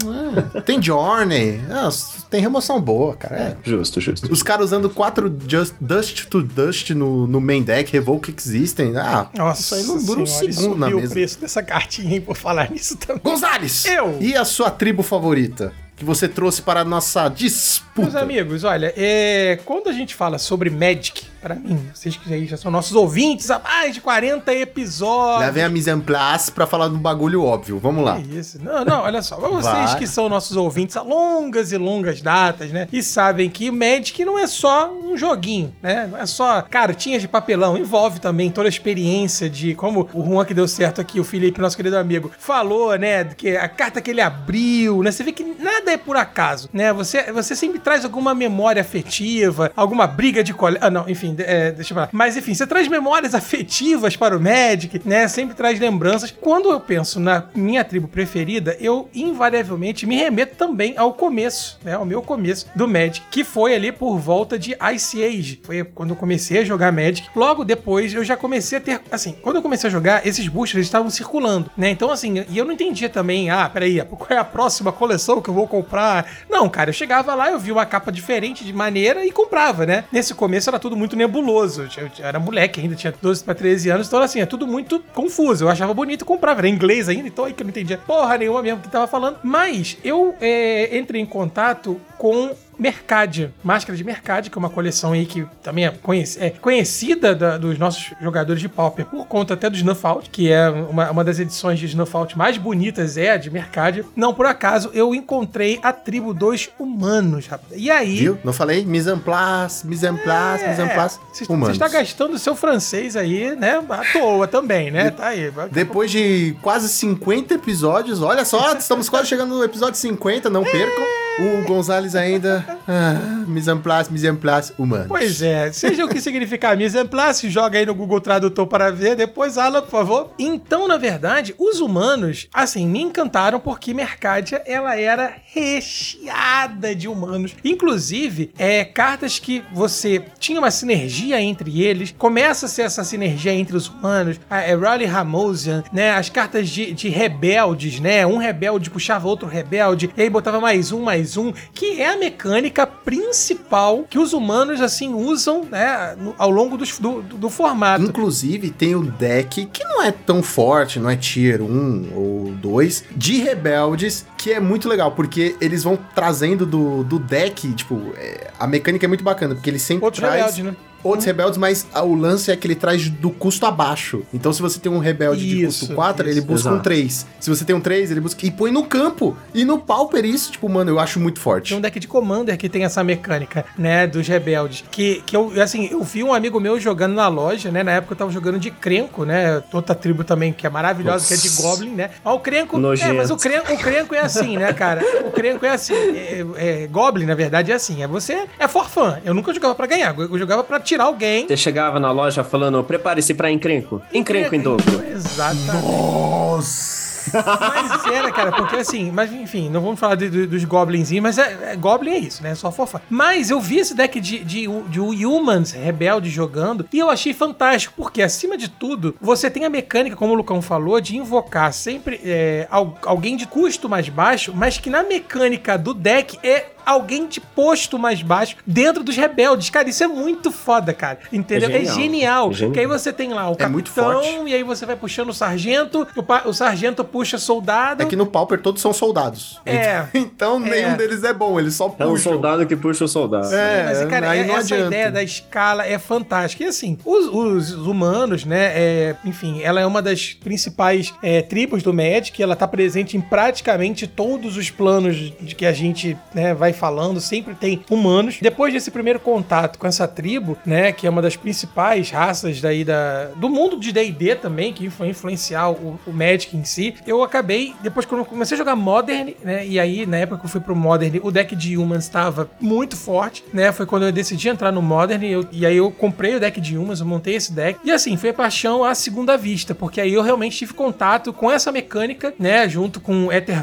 ah, tem Journey, ah, tem remoção boa, cara. é. Justo, justo. Os caras usando quatro just, Dust to Dust no, no main deck, Revoke Existem, ah, Nossa, isso aí não dura um segundo na subiu o mesa. preço dessa cartinha, hein, por falar nisso também. Gonzales! Eu. E a sua tribo favorita? Que você trouxe para a nossa Meus disputa? amigos, olha, é, quando a gente fala sobre Magic, pra mim, vocês que aí já são nossos ouvintes há mais de 40 episódios. Lá vem a mise en place pra falar do bagulho óbvio. Vamos lá. Que isso? Não, não, olha só. Pra vocês que são nossos ouvintes há longas e longas datas, né? E sabem que Magic não é só um joguinho, né? Não é só cartinhas de papelão. Envolve também toda a experiência de como o Juan que deu certo aqui, o Felipe, nosso querido amigo, falou, né? Que a carta que ele abriu, né? Você vê que nada é por acaso, né? Você, você sempre traz alguma memória afetiva, alguma briga de colega. Ah, não, enfim, é, deixa eu falar. Mas enfim, você traz memórias afetivas para o Magic, né? Sempre traz lembranças. Quando eu penso na minha tribo preferida, eu invariavelmente me remeto também ao começo, né? Ao meu começo do Magic, que foi ali por volta de Ice Age. Foi quando eu comecei a jogar Magic. Logo depois eu já comecei a ter. Assim, quando eu comecei a jogar, esses boosters estavam circulando, né? Então, assim, e eu não entendia também, ah, peraí, qual é a próxima coleção que eu vou comprar? Não, cara, eu chegava lá, eu via uma capa diferente de maneira e comprava, né? Nesse começo era tudo muito nebuloso. Eu, era moleque ainda, tinha 12 pra 13 anos, então assim, é tudo muito confuso. Eu achava bonito comprava. Era inglês ainda, então aí que eu não entendia porra nenhuma mesmo que tava falando. Mas eu é, entrei em contato com Mercade, Máscara de Mercade, que é uma coleção aí que também é, é conhecida da- dos nossos jogadores de Pauper por conta até do Snuff Out, que é uma, uma das edições de Snuff Out mais bonitas, é a de Mercade. Não por acaso, eu encontrei a tribo dos humanos, rapaz. E aí... Viu? Não falei? Mise en place, mise en place, mise en place. Você você Humanos. está gastando o seu francês aí, né? À toa também, né? Tá aí. Depois de quase 50 episódios, olha só, [LAUGHS] estamos quase chegando no episódio 50, não percam. O Gonzalez ainda. Ah, mise en place, mise en place, humano. Pois é, seja o que significar mise en place, joga aí no Google Tradutor para ver, depois, Alan, por favor. Então, na verdade, os humanos, assim, me encantaram porque Mercadia, ela era recheada de humanos. Inclusive, é, cartas que você tinha uma sinergia entre eles, começa a ser essa sinergia entre os humanos, a é, Raleigh Ramosian, né, as cartas de, de rebeldes, né, um rebelde puxava outro rebelde, e aí botava mais um, mais um, que é a mecânica principal que os humanos, assim, usam, né, ao longo do, do, do formato. Inclusive, tem o deck que não é tão forte, não é tier 1 ou 2, de rebeldes, que é muito legal, porque eles vão trazendo do, do deck, tipo, é, a mecânica é muito bacana, porque ele sempre Outros traz rebeldes, né? Outros rebeldes, mas o lance é que ele traz do custo abaixo. Então, se você tem um rebelde de Isso, custo 4, ele isso, busca um exato. 3. Se você tem um 3, ele busca. E põe no campo. E no Pauper, isso, tipo, mano, eu acho muito forte. Tem um deck de Commander que tem essa mecânica, né, dos rebeldes. Que, que eu, assim, eu vi um amigo meu jogando na loja, né, na época eu tava jogando de Crenco, né, outra tribo também que é maravilhosa, que é de Goblin, né. Mas o Crenco, é, mas o Crenco, o Crenco é assim, né, cara. O Crenco é assim, é, é- Goblin, na verdade, é assim, é você, é for fun. Eu nunca jogava pra ganhar, eu jogava pra tirar alguém. Você chegava na loja falando, prepare-se pra encrenco. Encrenco em dobro. Exatamente. Nossa! Mas era, cara, porque assim, mas enfim, não vamos falar de- de- dos goblinzinhos, mas é, é- Goblin é isso, né? É só fofa. Mas eu vi esse deck de, de, de Humans rebelde jogando e eu achei fantástico, porque acima de tudo, você tem a mecânica, como o Lucão falou, de invocar sempre é, al- alguém de custo mais baixo, mas que na mecânica do deck é alguém de posto mais baixo dentro dos rebeldes. Cara, isso é muito foda, cara. Entendeu? É genial. genial. É genial. Que aí você tem lá o É capitão, muito forte. e aí você vai puxando o sargento, o, o sargento puxa soldado. É que no Pauper todos são soldados. É. [LAUGHS] Então É. nenhum deles é bom, eles só É um puxam. soldado que puxa o soldado. É, Mas, cara, aí é- não essa adianta. ideia da escala é fantástica. E assim, os, os humanos, né? é, enfim, ela é uma das principais é, tribos do Magic. Ela tá presente em praticamente todos os planos de que a gente né, vai falando, sempre tem humanos. Depois desse primeiro contato com essa tribo, né, que é uma das principais raças daí da, do mundo de D&D também, que foi influenciar o, o Magic em si, eu acabei, depois quando eu comecei a jogar Modern, né, e aí na época que eu fui pro Modern, o deck de Humans estava muito forte, né, foi quando eu decidi entrar no Modern, eu- e aí eu comprei o deck de Humans, eu montei esse deck, e assim, foi paixão à segunda vista, porque aí eu realmente tive contato com essa mecânica, né, junto com Ether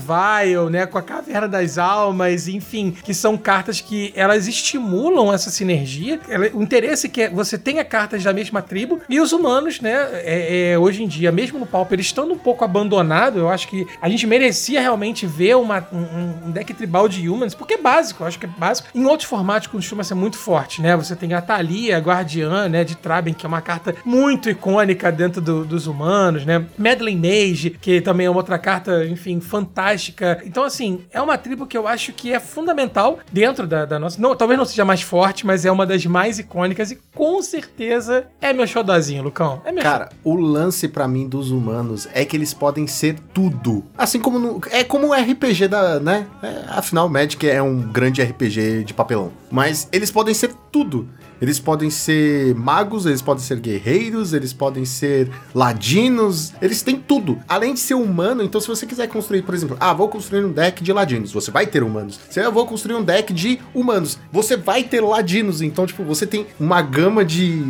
né, com a Caverna das Almas, enfim, que são cartas que elas estimulam essa sinergia. Ela- o interesse que é você tenha cartas da mesma tribo e os humanos, né, é- é, hoje em dia, mesmo no Pauper, estando um pouco abandonado, eu acho que a gente merecia realmente ver uma- um, um deck tribal de humans, porque é básico, eu acho que é básico. Em outros formatos costuma ser muito forte, né? Você tem a Thalia, a Guardiã, né, de Traben, que é uma carta muito icônica dentro do- dos humanos, né? Medley Mage, que também é uma outra carta, enfim, fantástica. Então, assim, é uma tribo que eu acho que é fundamental dentro da, da nossa. Não, talvez não seja mais forte, mas é uma das mais icônicas e com certeza é meu xodozinho, Lucão. É meu Cara, o lance pra mim dos humanos é que eles podem ser tudo. Assim como no, é como o RPG da, né? É, afinal, Magic é um grande RPG de papelão. Mas eles podem ser tudo. Eles podem ser magos, eles podem ser guerreiros, eles podem ser ladinos, eles têm tudo. Além de ser humano, então se você quiser construir, por exemplo, ah, vou construir um deck de ladinos, você vai ter humanos. Se eu vou construir um deck de humanos, você vai ter ladinos. Então, tipo, você tem uma gama de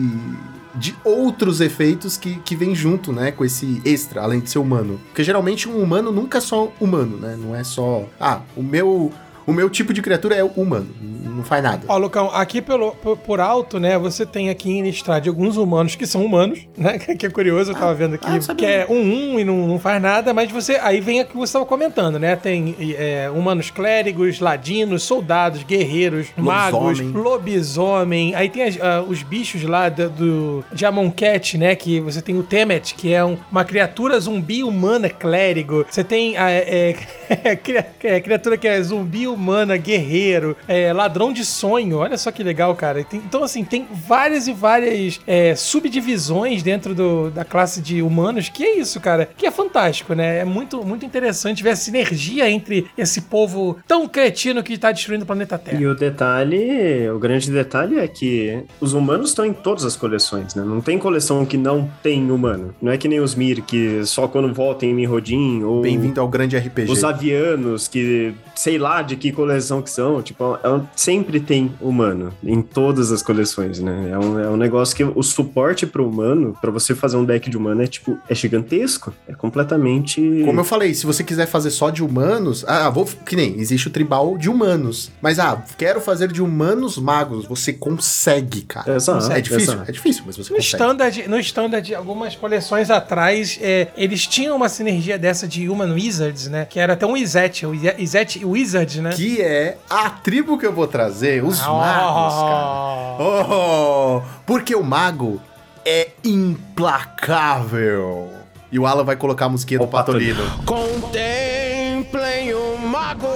de outros efeitos que, que vem junto, né, com esse extra, além de ser humano. Porque geralmente um humano nunca é só humano, né? Não é só, ah, o meu o meu tipo de criatura é humano, não faz nada. Ó, Lucão, aqui pelo, por, por alto, né, você tem aqui em Innistrad alguns humanos que são humanos, [LAUGHS] né, que é curioso, eu tava vendo aqui, ah, que é um um e não, não faz nada, mas você, aí vem o que você tava comentando, né, tem é, humanos clérigos, ladinos, soldados, guerreiros, magos, Lobisomem. lobisomem, aí tem as- ah, os bichos lá do, do de Amonkhet, né, que você tem o Temet, que é um- uma criatura zumbi humana clérigo, você tem a é, [LAUGHS] é, cria- é, criatura que é zumbi humana guerreiro, é, ladrão de sonho, olha só que legal, cara. Tem- então, assim, tem várias e várias é, subdivisões dentro do- da classe de humanos, que é isso, cara, que é fantástico, né? É muito, muito interessante ver a sinergia entre esse povo tão cretino que tá destruindo o planeta Terra. E o detalhe, o grande detalhe é que os humanos estão em todas as coleções, né? Não tem coleção que não tem humano. Não é que nem os Mir, que só quando voltam em Mirrodin, ou Bem-vindo ao grande RPG. os avianos, que sei lá de que coleção que são, tipo, é um- sempre tem humano em todas as coleções, né? É um, é um negócio que o suporte pro humano, pra você fazer um deck de humano, é tipo, é gigantesco. É completamente. Como eu falei, se você quiser fazer só de humanos, ah, vou que nem existe o tribal de humanos, mas ah, quero fazer de humanos magos, você consegue, cara. Exato, é difícil, exato. é difícil, mas você No consegue. standard, no standard, algumas coleções atrás, é, eles tinham uma sinergia dessa de Human Wizards, né? Que era até um Izet, o Ize- Izet Wizard, né? Que é a tribo que eu vou trazer, os Oh. magos, cara. Oh, porque o mago é implacável. E o Alan vai colocar a musiquinha do Ó, o Patolino. Patolino. Contemplem o mago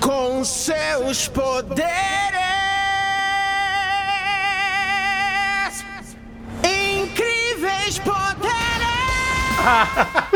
com seus poderes incríveis poderes. [LAUGHS]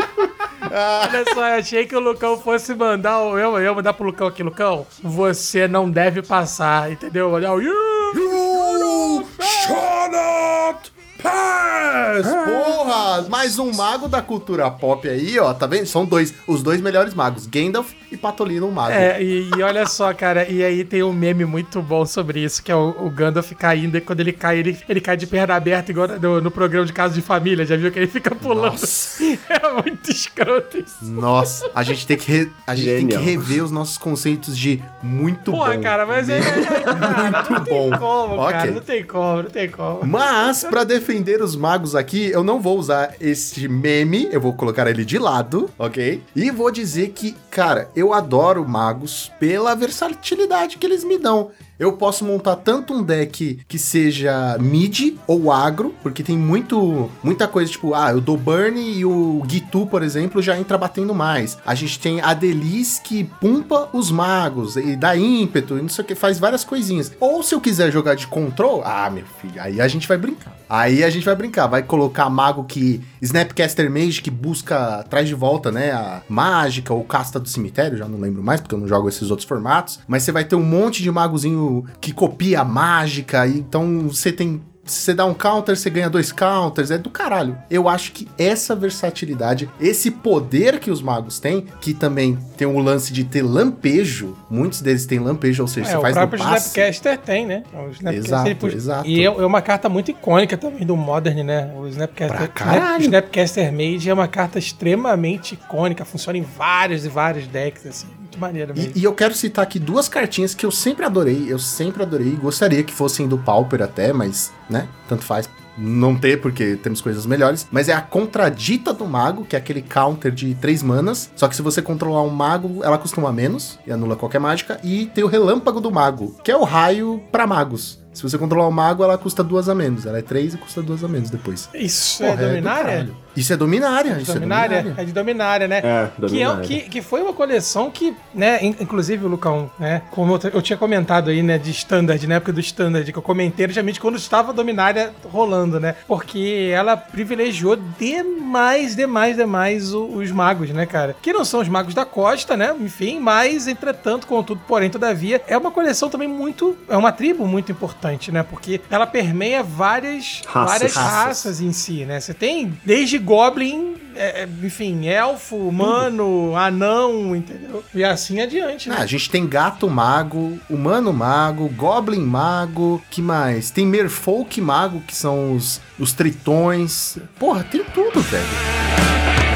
Olha só, eu achei que o Lucão fosse mandar. Eu, eu mandar pro Lucão aqui, Lucão. Você não deve passar, entendeu? Olha o. You shall not pass! Porra! Mais um mago da cultura pop aí, ó. Tá vendo? São dois, os dois melhores magos, Gandalf e Patolino, o mago. É, e, e olha só, cara, e aí tem um meme muito bom sobre isso, que é o, o Gandalf caindo, e quando ele cai, ele, ele cai de perna aberta, igual no, no programa de Casa de Família, já viu que ele fica pulando? Nossa. [LAUGHS] É muito escroto isso. Nossa, a gente tem que, re- a gente tem que rever os nossos conceitos de muito Porra, bom. cara, mas é, é, cara, não tem bom. como, cara, Ok. não tem como, não tem como. Mas, pra defender os magos aqui, eu não vou usar este meme, eu vou colocar ele de lado, ok? E vou dizer que, cara, eu adoro magos pela versatilidade que eles me dão. Eu posso montar tanto um deck que seja mid ou agro, porque tem muito, muita coisa, tipo, ah, eu dou burn e o Gitu, por exemplo, já entra batendo mais. A gente tem a Delis que pumpa os magos e dá ímpeto e não sei o que, faz várias coisinhas. Ou se eu quiser jogar de control, ah, meu filho, aí a gente vai brincar. Aí a gente vai brincar, vai colocar mago que. Snapcaster Mage que busca, traz de volta, né? A mágica ou casta do cemitério, já não lembro mais, porque eu não jogo esses outros formatos. Mas você vai ter um monte de magozinho que copia a mágica, então você tem se você dá um counter, você ganha dois counters, é do caralho. Eu acho que essa versatilidade, esse poder que os magos têm, que também tem o lance de ter lampejo, muitos deles têm lampejo, ou seja, É, você o faz no próprio passe. Snapcaster tem, né? O Snapcaster, Exato, puxa- exato. E é, é uma carta muito icônica também do Modern, né? O Snapcaster, Pra caralho. Snap- Snapcaster Mage é uma carta extremamente icônica, funciona em vários e vários decks, assim. Maneiro mesmo. E, e eu quero citar aqui duas cartinhas que eu sempre adorei, eu sempre adorei, gostaria que fossem do Pauper até, mas, né, tanto faz não ter, porque temos coisas melhores. Mas é a Contradita do Mago, que é aquele counter de três manas. Só que se você controlar um mago, ela costuma menos e anula qualquer mágica. E tem o Relâmpago do Mago, que é o raio pra magos. Se você controlar o mago, ela custa duas a menos. Ela é três e custa duas a menos depois. Isso Porra, é do dominária? caralho. Isso é dominária, isso dominária? é É, dominária. de dominária, né? É, Que, é, dominária. que, que foi uma coleção que, né, in- inclusive, Lucão, né, como eu, eu tinha comentado aí, né, de Standard, na época do Standard, que eu comentei justamente quando estava a Dominária rolando, né, porque ela privilegiou demais, demais, demais o- os magos, né, cara, que não são os magos da costa, né, enfim, mas, entretanto, contudo, porém, todavia, é uma coleção também muito, é uma tribo muito importante, né, porque ela permeia várias Raças. várias Raças. raças em si, né, você tem desde Goblin, é, é, enfim, elfo, humano, anão, entendeu? E assim adiante, Ah, né? a gente tem gato mago, humano mago, goblin mago, que mais? Tem merfolk mago, que são os, os tritões. Porra, tem tudo, velho.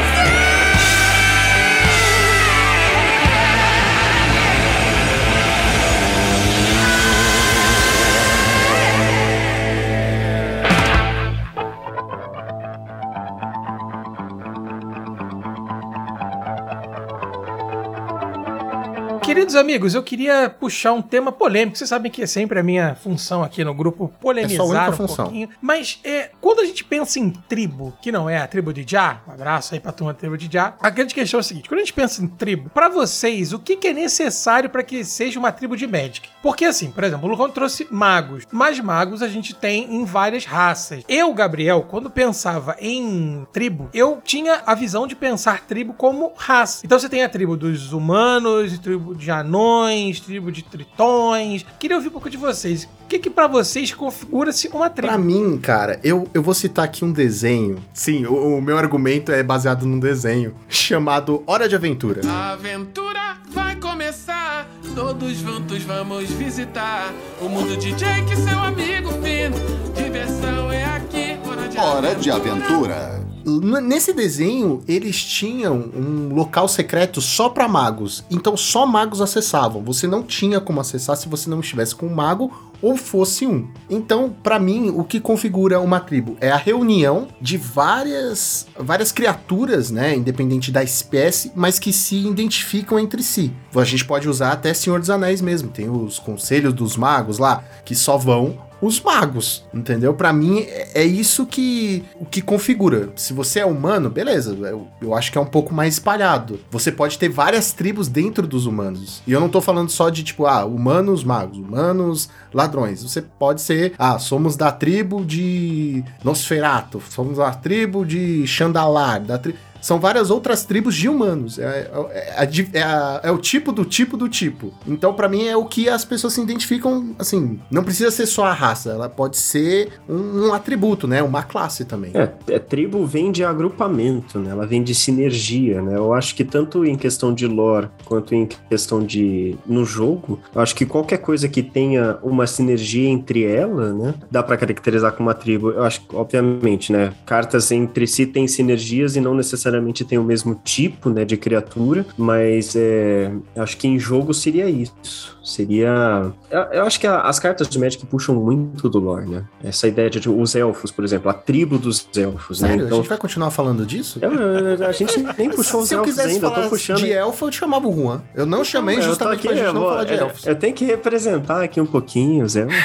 Queridos amigos, eu queria puxar um tema polêmico. Vocês sabem que é sempre a minha função aqui no grupo polemizar É sua única um função. pouquinho. Mas é, quando a gente pensa em tribo, que não é a tribo de Já, um abraço aí pra turma da tribo de Já, a grande questão é a seguinte: quando a gente pensa em tribo, pra vocês, o que, que é necessário pra que seja uma tribo de Magic? Porque assim, por exemplo, o Lucão trouxe magos, mas magos a gente tem em várias raças. Eu, Gabriel, quando pensava em tribo, eu tinha a visão de pensar tribo como raça. Então você tem a tribo dos humanos, tribo de anões, tribo de tritões. Queria ouvir um pouco de vocês. O que que pra vocês configura-se uma tribo? Pra mim, cara, eu, eu vou citar aqui um desenho. Sim, o, o meu argumento é baseado num desenho chamado Hora de Aventura. A aventura vai começar. Todos juntos vamos visitar o mundo de Jake, seu amigo fino. Diversão é aqui, hora de Hora de aventura. Nesse desenho, eles tinham um local secreto só pra magos. Então só magos acessavam. Você não tinha como acessar se você não estivesse com um mago ou fosse um. Então, pra mim, o que configura uma tribo é a reunião de várias várias criaturas, né, independente da espécie, mas que se identificam entre si. A gente pode usar até Senhor dos Anéis mesmo. Tem os conselhos dos magos lá que só vão os magos, entendeu? Pra mim é é isso que o que configura. Se você é humano, beleza, eu, eu acho que é um pouco mais espalhado. Você pode ter várias tribos dentro dos humanos. E eu não tô falando só de tipo, ah, humanos magos, humanos ladrões. Você pode ser, ah, somos da tribo de Nosferato, somos da tribo de Chandalar, da tri... São várias outras tribos de humanos. É, é- é é é o tipo do tipo do tipo. Então, pra mim, é o que as pessoas se identificam. Assim, não precisa ser só a raça. Ela pode ser um, um atributo, né? Uma classe também. É, é, tribo vem de agrupamento, né? Ela vem de sinergia, né? Eu acho que tanto em questão de lore quanto em questão de no jogo, eu acho que qualquer coisa que tenha uma sinergia entre ela, né, dá pra caracterizar como uma tribo. Eu acho que obviamente, né, cartas entre si têm sinergias e não necessariamente têm o mesmo tipo, né, de criatura, mas é, acho que em jogo seria isso. Seria. Eu, eu acho que a- as cartas de Magic puxam muito do lore, né? Essa ideia de os elfos, por exemplo, a tribo dos elfos, né? Sério? a Então. gente vai continuar falando disso? eu- eu- a gente nem puxou os Se eu elfos quisesse ainda, eu falar tô puxando. de elfo, eu te chamava o Juan. Eu não chamei justamente aqui, pra gente eu não vou- falar de elfos. Eu tenho que representar aqui um pouquinho os elfos.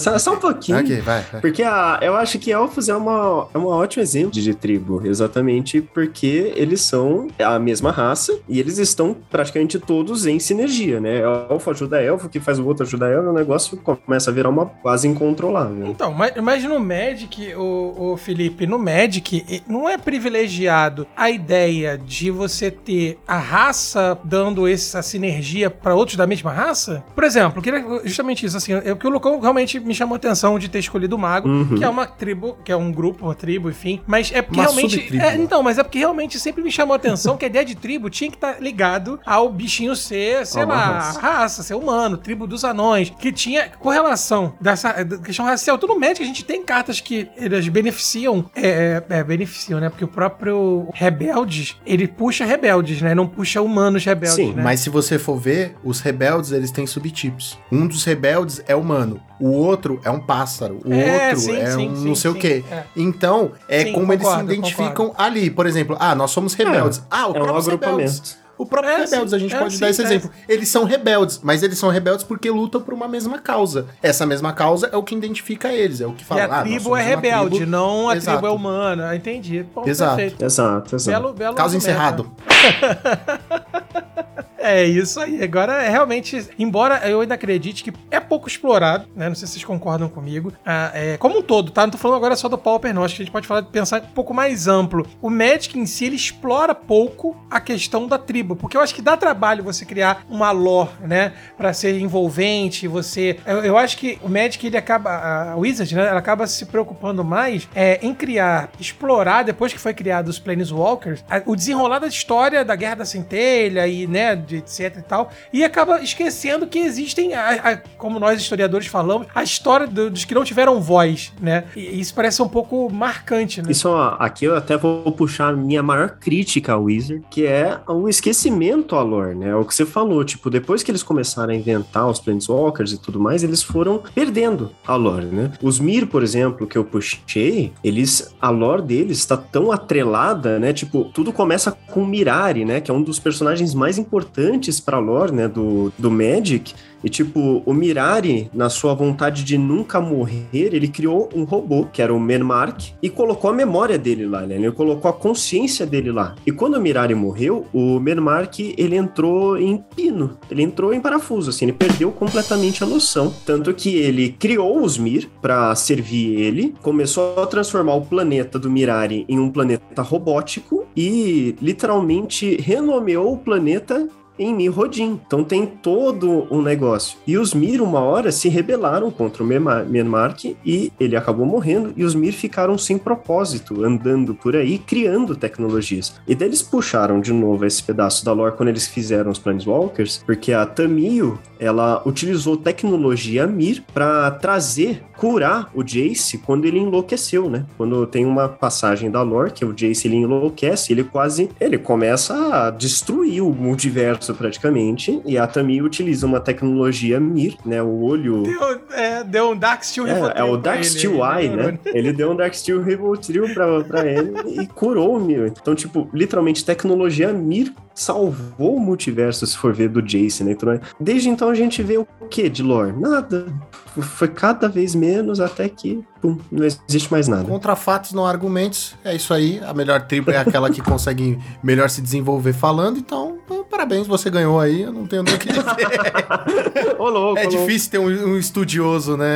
Só, só- um pouquinho. Ok, vai, vai. Porque a, eu acho que elfos é uma, é um ótimo exemplo de tribo, exatamente porque eles são a mesma raça e eles estão praticamente todos em sinergia, né? Elfo ajuda elfo, que faz o outro ajuda elfo, o negócio começa a virar uma quase incontrolável. Então, mas, mas no Magic, o, o Felipe, no Magic, não é privilegiado a ideia de você ter a raça dando essa sinergia pra outros da mesma raça? Por exemplo, justamente isso, assim, é o que o Lucão realmente me chamou a atenção de ter escolhido o Mago, Uhum. que é uma tribo, que é um grupo, uma tribo, enfim, mas é porque Uma realmente... É, então, mas é porque realmente sempre me chamou a atenção que a ideia de tribo tinha que estar ligado ao bichinho ser, sei lá, raça, ser humano, tribo dos anões, que tinha correlação dessa da questão racial. Tudo Magic a gente tem cartas que elas beneficiam, é, é, beneficiam, né? Porque o próprio Rebeldes, ele puxa rebeldes, né? Não puxa humanos rebeldes, Sim, né? Mas se você for ver, os rebeldes, eles têm subtipos. Um dos rebeldes é humano, o outro é um pássaro, o É, outro sim, é sim, um sim, não sei sim, o quê. é. Então, é Sim, como eles se concordo, identificam ali. Por exemplo, ah, nós somos rebeldes. ah, o É um agrupamento. rebeldes. O próprio É, rebeldes, sim, a gente é, pode sim, dar esse é. exemplo. Eles são rebeldes, mas eles são rebeldes porque lutam por uma mesma causa. Essa mesma causa é o que identifica eles, é o que fala. E ah, a nós tribo é rebelde, tribo- não a Exato. tribo é humana. Entendi. Bom, Exato. perfeito. Exato, exato. Belo, belo Caso argumento. encerrado. [LAUGHS] É isso aí. Agora, é realmente, embora eu ainda acredite que é pouco explorado, né? Não sei se vocês concordam comigo. ah, é, como um todo, tá? Não tô falando agora só do Pauper, não. Acho que a gente pode falar, pensar um pouco mais amplo. O Magic em si, ele explora pouco a questão da tribo. Porque eu acho que dá trabalho você criar uma lore, né? Pra ser envolvente, você... Eu, eu acho que o Magic, ele acaba... A Wizard, né? Ela acaba se preocupando mais é, em criar, explorar, depois que foi criado os Planeswalkers, a- o desenrolar da história da Guerra da Centelha e, né, de etc e tal, e acaba esquecendo que existem, a- a- como nós historiadores falamos, a história do- dos que não tiveram voz, né? E isso parece um pouco marcante, né? Isso, ó, aqui eu até vou puxar a minha maior crítica ao Wizard, que é o esquecimento à lore, né? O que você falou, tipo, depois que eles começaram a inventar os Planeswalkers e tudo mais, eles foram perdendo a lore, né? Os Mir, por exemplo, que eu puxei, eles, a lore deles está tão atrelada, né? Tipo, tudo começa com Mirari, né? Que é um dos personagens mais importantes pra lore, né? Do, do Magic. E, tipo, o Mirari, na sua vontade de nunca morrer, ele criou um robô, que era o Menmark, e colocou a memória dele lá, né? Ele colocou a consciência dele lá. E quando o Mirari morreu, o Menmark, ele entrou em pino. Ele entrou em parafuso, assim, ele perdeu completamente a noção. Tanto que ele criou os Mir pra servir ele, começou a transformar o planeta do Mirari em um planeta robótico e, literalmente, renomeou o planeta em Mirrodin. Então tem todo um negócio. E os Mir, uma hora, se rebelaram contra o Menmark e ele acabou morrendo. E os Mir ficaram sem propósito, andando por aí, criando tecnologias. E daí eles puxaram de novo esse pedaço da lore quando eles fizeram os Planeswalkers, porque a Tamio, ela utilizou tecnologia Mir para trazer, curar o Jace quando ele enlouqueceu, né? Quando tem uma passagem da lore que o Jace ele enlouquece, ele quase, ele começa a destruir o multiverso praticamente, e a Tami utiliza uma tecnologia Mir, né? O olho Deu, é, deu um Dark Steel é, Rivotril é o Dark ele, Steel Eye, né? Ele deu um Dark Steel Rivotril pra, pra ele e curou o Mir. Então, tipo, literalmente, tecnologia Mir salvou o multiverso, se for ver, do Jace, né? Então, desde então a gente vê o que de lore? Nada. Foi cada vez menos até que, pum, não existe mais nada. Contra fatos, não há argumentos. É isso aí. A melhor tribo é aquela que consegue melhor se desenvolver falando. Então, parabéns, você ganhou aí. Eu não tenho nem o que dizer. [LAUGHS] Ô, louco, É difícil ter um, um estudioso, né?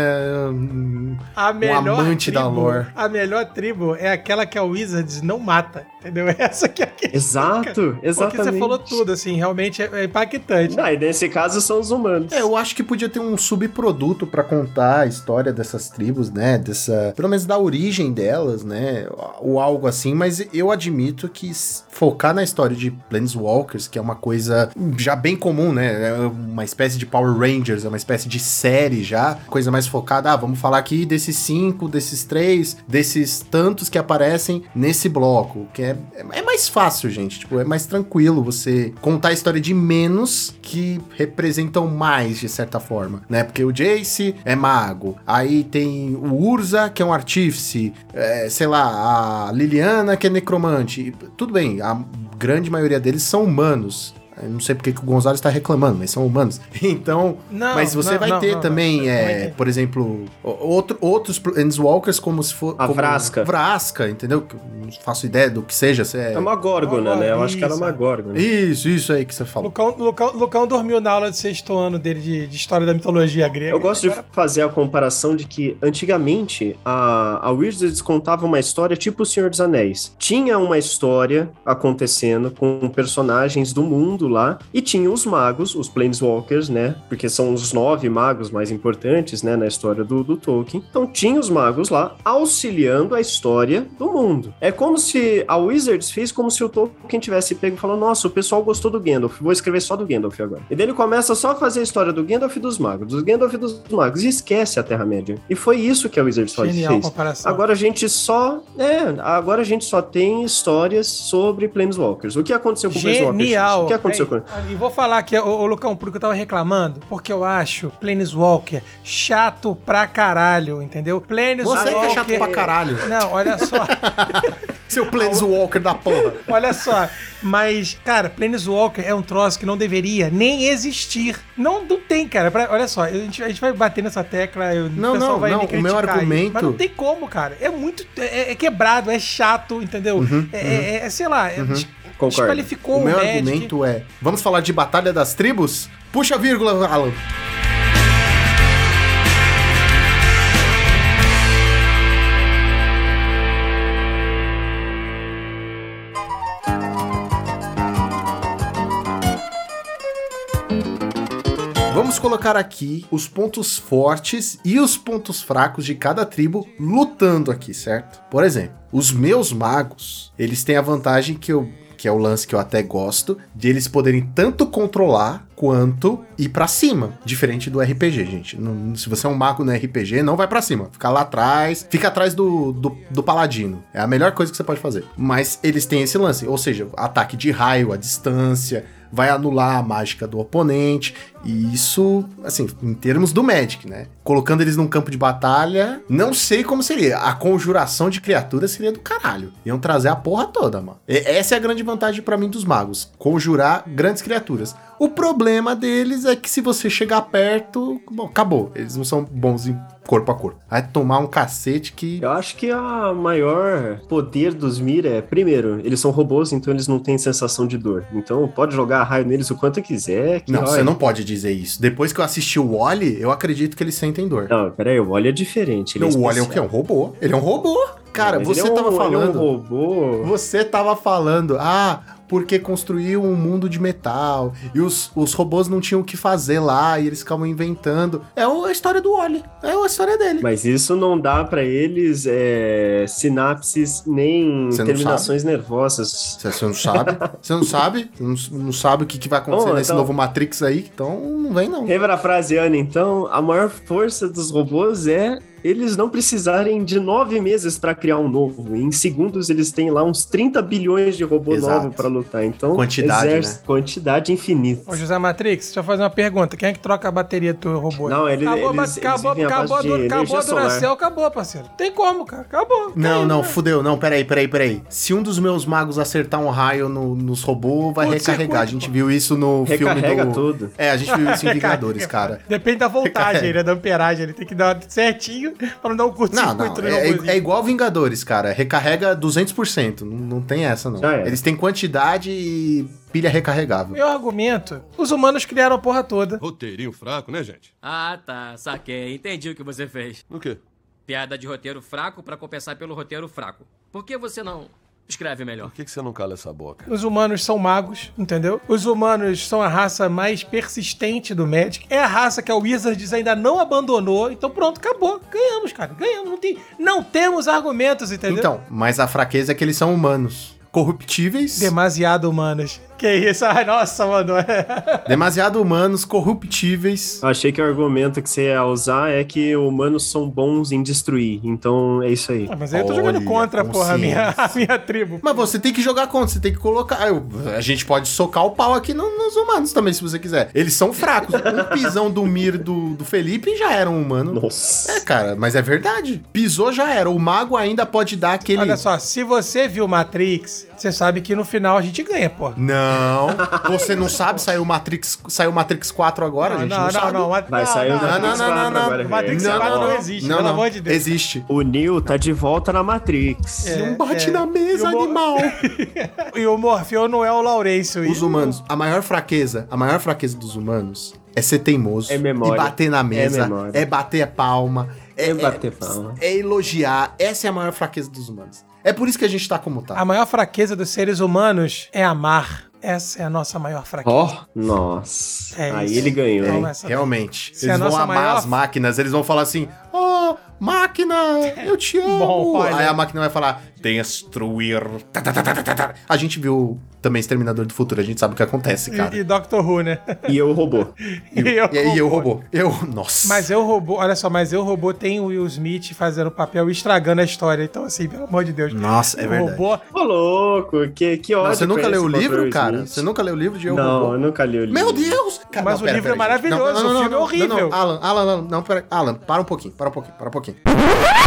Um- A melhor amante da lore. A melhor tribo é aquela que a Wizards não mata, entendeu? [LAUGHS] Essa que é a questão. Exato, exatamente. Porque você falou tudo, assim, realmente é, é impactante. Ah, e nesse caso são os humanos. É, eu acho que podia ter um subproduto pra contar a história dessas tribos, né? Dessa, pelo menos da origem delas, né? Ou algo assim, mas eu admito que focar na história de Planeswalkers, que é uma coisa já bem comum, né? É uma espécie de Power Rangers, é uma espécie de série já, coisa mais focada. Ah, vamos falar aqui desses cinco, desses três, desses tantos que aparecem nesse bloco, que é, é mais fácil, gente. Tipo, é mais tranquilo você contar a história de menos que representam mais, de certa forma, né? Porque o Jace é mago, aí tem o Urza, que é um artífice, é, sei lá, a Liliana, que é necromante. Tudo bem, a grande maioria deles são humanos. Eu não sei porque que o Gonzalo está reclamando, mas são humanos. [LAUGHS] Então, Não, mas você não, vai não, ter não, também, é, por exemplo, outro, outros Planeswalkers como se for... A como Vrasca. Vrasca, entendeu? Não faço ideia do que seja. se é- É uma górgona, né? Eu acho que era Isso. uma górgona. Isso, isso aí que você falou. Lucão, Lucão, Lucão dormiu na aula de sexto ano dele de, de história da mitologia grega. Eu gosto de fazer a comparação de que antigamente a, a Wizards contava uma história tipo O Senhor dos Anéis. Tinha uma história acontecendo com personagens do mundo lá e tinha os magos, os Planeswalkers, né? Porque são os nove magos mais importantes, né? Na história do, do Tolkien. Então tinha os magos lá auxiliando a história do mundo. É como se a Wizards fez como se o Tolkien tivesse pego e falou: Nossa, o pessoal gostou do Gandalf, vou escrever só do Gandalf agora. E daí ele começa só a fazer a história do Gandalf e dos magos, do Gandalf e dos magos, e esquece a Terra-média. E foi isso que a Wizards Genial fez. comparação. Agora a gente só. É, agora a gente só tem histórias sobre Planeswalkers. O que aconteceu com o Planeswalkers? Genial. O que aconteceu Aí, com E vou falar aqui, ô, ô Lucão, porque eu tava reclamando, porque eu acho Planeswalker chato pra caralho, entendeu? Planeswalker... Você que é chato pra caralho. Não, olha só, [LAUGHS] Seu Planeswalker da porra. [LAUGHS] olha só. Mas, cara, Planeswalker é um troço que não deveria nem existir. Não, não tem, cara. Pra- olha só, a gente, a gente vai bater nessa tecla, eu, Não, o pessoal não, vai não, me o meu criticar aí, argumento- Mas não tem como, cara. É muito... É, é quebrado, é chato, entendeu? Uhum, é, é- é, sei lá, é, des- Concordo. desqualificou O o, meu Magic. argumento é: vamos falar de Batalha das Tribos? Puxa a vírgula, Alan. Vamos colocar aqui os pontos fortes e os pontos fracos de cada tribo lutando aqui, certo? Por exemplo, os meus magos, eles têm a vantagem que eu que é o lance que eu até gosto, de eles poderem tanto controlar quanto ir pra cima, diferente do RPG, gente. Se você é um mago no RPG, não vai pra cima, fica lá atrás, fica atrás do, do, do paladino. É a melhor coisa que você pode fazer. Mas eles têm esse lance, ou seja, ataque de raio à distância, vai anular a mágica do oponente. E isso, assim, em termos do Magic, né? Colocando eles num campo de batalha, não sei como seria. A conjuração de criaturas seria do caralho. Iam trazer a porra toda, mano. E essa é a grande vantagem pra mim dos magos: conjurar grandes criaturas. O problema deles é que se você chegar perto, bom, acabou. Eles não são bons em corpo a corpo. Vai tomar um cacete que. Eu acho que a maior poder dos Mira é, primeiro, eles são robôs, então eles não têm sensação de dor. Então pode jogar raio neles o quanto quiser. Não, olha- você não pode dizer isso. Depois que eu assisti o Wally, eu acredito que eles sentem dor. Não, peraí, o Wally é diferente. Ele Não, é o Wally é o quê? É um robô. Ele é um robô. Cara, você é um- tava ele é um falando. robô. Você tava falando, ah, porque construiu um mundo de metal e os, os robôs não tinham o que fazer lá e eles ficavam inventando. É a história do Wally. É a história dele. Mas isso não dá pra eles é, sinapses nem terminações nervosas. Você não sabe? Você não sabe? Não, não sabe o que, que vai acontecer Oh, nesse então- novo Matrix aí? Então não vem, não. Reparafraseando, então, a maior força dos robôs é eles não precisarem de nove meses pra criar um novo. Em segundos eles têm lá uns 30 bilhões de robô Exato. novo pra lutar. Então, Quantidade, exército- quantidade infinita. Ô, José Matrix, deixa eu fazer uma pergunta. Quem é que troca a bateria do robô? Não, ele- acabou, eles- acabou, eles acabou, acabou, acabou energia a Duracell, acabou, parceiro. Tem como, cara. Acabou. Não, Caiu, não, né? fudeu. Não, peraí, peraí, peraí. Se um dos meus magos acertar um raio no- nos robôs, vai Curto-circuito, recarregar. A gente pô. viu isso no Recarrega filme do... tudo. É, a gente viu isso em [LAUGHS] Vingadores, cara. Depende da voltagem, [LAUGHS] né? Da amperagem. Ele tem que dar certinho [LAUGHS] pra não dar um Não, curto-circuito não, no é, robôzinho. é igual Vingadores, cara. Recarrega 200%. Não, não tem essa, não. Era. Eles têm quantidade e pilha recarregável. Meu argumento, os humanos criaram a porra toda. Roteirinho fraco, né, gente? Ah, tá, saquei. Entendi o que você fez. No quê? Piada de roteiro fraco pra compensar pelo roteiro fraco. Por que você não escreve melhor? Por que, que você não cala essa boca? Os humanos são magos, entendeu? Os humanos são a raça mais persistente do Magic. É a raça que a Wizards ainda não abandonou. Então pronto, acabou. Ganhamos, cara. Ganhamos. Não, tem, não temos argumentos, entendeu? Então, mas a fraqueza é que eles são humanos. Corruptíveis. Demasiado humanos. Que isso? Ai, nossa, mano. [LAUGHS] Demasiado humanos, corruptíveis. Eu achei que o argumento que você ia usar é que humanos são bons em destruir. Então é isso aí. Ah, Mas aí eu tô jogando Olha, contra, porra, a minha, a minha [LAUGHS] tribo. Mas você tem que jogar contra, você tem que colocar. eu- a gente pode socar o pau aqui no- nos humanos também, se você quiser. Eles são fracos. Um [LAUGHS] pisão do Mir do, do Felipe já era um humano. Nossa. É, cara, mas é verdade. Pisou já era. O mago ainda pode dar aquele. Olha só, se você viu Matrix, você sabe que no final a gente ganha, porra. Não, você não sabe, saiu Matrix, saiu Matrix 4 agora, a gente não, sabe. Ma- Vai sair o não, Matrix não, não, 4 não, agora. O Matrix Rex. 4 não, existe, Não, pelo não, amor de Deus. existe. O Neo tá de volta na Matrix. É, não bate é. na mesa, E animal. [LAUGHS] E o Morfeu não é o Laurêncio. Os humanos, a maior fraqueza, a maior fraqueza dos humanos é ser teimoso. É memória. E bater na mesa. É memória. É, bater a palma. É bater palma. É elogiar. Essa é a maior fraqueza dos humanos. É por isso que a gente tá como tá. A maior fraqueza dos seres humanos é amar. Essa é a nossa maior fraqueza. Ó, nossa. É Aí isso. ele ganhou, Então, hein? Realmente. Se a eles vão amar maior- as máquinas, eles vão falar assim: Ó, máquina, eu te amo. Bom, olha. Aí a máquina vai falar: destruir. Tá, tá, tá. A gente viu também Exterminador do Futuro, a gente sabe o que acontece, cara. E, e Doctor Who, né? E eu robô. [LAUGHS] E eu E aí eu robô. [LAUGHS] Eu, nossa. Mas eu robô, olha só, mas eu robô tem o Will Smith fazendo o papel e estragando a história. Então, assim, pelo amor de Deus. Nossa, é o verdade. robô. Ô, louco, que, que ódio. Não, você nunca leu o livro, cara? Smith. Você nunca leu o livro de Eu Não, Robô? eu nunca li o livro. Meu Deus! Cara, Mas o livro é maravilhoso, o filme é horrível. Não, não, Alan, Alan, Alan, não, pera, Alan, para um pouquinho, para um pouquinho, para um pouquinho.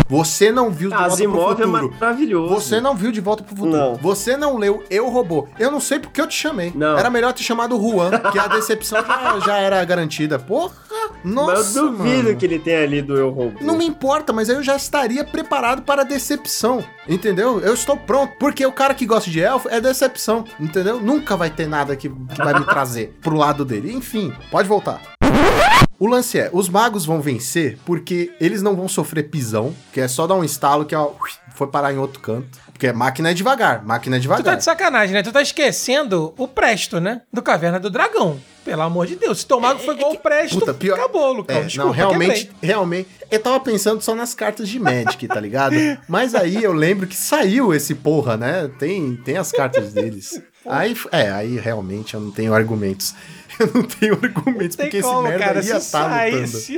Você não viu De Volta pro é Futuro. maravilhoso. Você não viu De Volta pro Futuro. Não. Você não leu Eu Robô. Eu não sei porque eu te chamei. Não. Era melhor ter chamado Juan, que a decepção já, já era garantida. Porra! Nossa, Mas eu duvido mano. que ele tenha lido Eu Robô. Não me importa, mas aí eu já estaria preparado para a decepção, entendeu? Eu estou pronto, porque o cara que gosta de elfo é decepção, entendeu? Nunca vai ter nada que, que vai me trazer pro lado dele. Enfim, pode voltar. O lance é, os magos vão vencer porque eles não vão sofrer pisão, que é só dar um estalo que foi parar em outro canto. Porque máquina é devagar, máquina é Tu tá devagar. de sacanagem, né? Tu tá esquecendo o Presto, né? Do Caverna do Dragão. Pelo amor de Deus. Se teu mago foi igual o Presto, Puta, pior- acabou, Lucão. É, Desculpa, não, realmente, quebrei. realmente. Eu tava pensando só nas cartas de Magic, tá ligado? Mas aí eu lembro que saiu esse porra, né? Tem, tem as cartas deles. [LAUGHS] Aí, é, aí realmente eu não tenho argumentos. [LAUGHS] Eu não tenho argumentos, Tem porque esse como, merda cara. ia Se, tá sair, lutando. se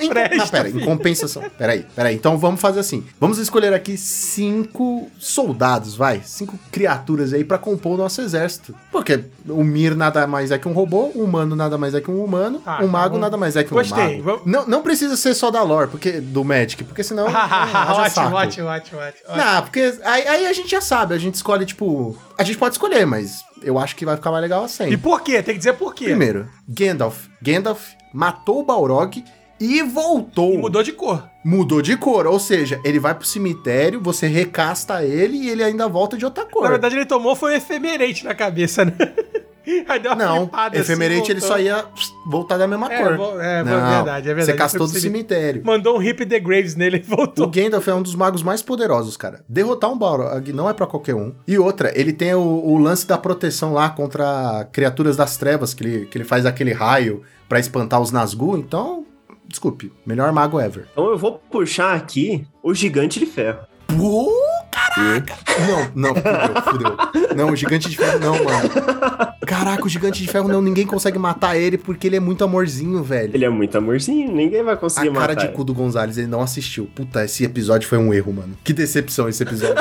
Em, Presto... não, pera, em compensação. Peraí, peraí. Então vamos fazer assim. Vamos escolher aqui cinco soldados, vai. Cinco criaturas aí pra compor o nosso exército. Porque o Mir nada mais é que um robô, o humano nada mais é que um humano, Ah, o mago tá nada mais é que um Gostei. mago. Vamos- Não, não precisa ser só da lore, porque do Magic, porque senão. não, [LAUGHS] haja ótimo, saco. ótimo, ótimo, ótimo. Não, porque aí, aí a gente já sabe, a gente escolhe, tipo. A gente pode escolher, mas eu acho que vai ficar mais legal assim. E por quê? Tem que dizer por quê. Primeiro, Gandalf. Gandalf matou o Balrog e voltou. E mudou de cor. Mudou de cor, ou seja, ele vai pro cemitério, você recasta ele e ele ainda volta de outra cor. Na verdade, ele tomou foi um efemerente na cabeça, né? [LAUGHS] [LAUGHS] Aí deu uma não, assim, efemerente ele voltou. só ia voltar da mesma É, cor. é, não, verdade, é verdade. Você Ele castou do cemitério. Mandou um hip the graves nele e O voltou. Gandalf é um dos magos mais poderosos, cara. Derrotar um Balrog não é pra qualquer um. E outra, ele tem o, o lance da proteção lá contra criaturas das trevas, que ele, que ele faz aquele raio pra espantar os Nazgûl. Então, desculpe, melhor mago ever. Então eu vou puxar aqui o Gigante de Ferro. Pô, caraca! Não, não, fudeu, fudeu. Não, o Gigante de Ferro não, mano. Caraca, o Gigante de Ferro não, ninguém consegue matar ele porque ele é muito amorzinho, velho. Ele é muito amorzinho, ninguém vai conseguir A cara matar. de cu do Gonzalez, ele não assistiu. Puta, esse episódio foi um erro, mano. Que decepção esse episódio.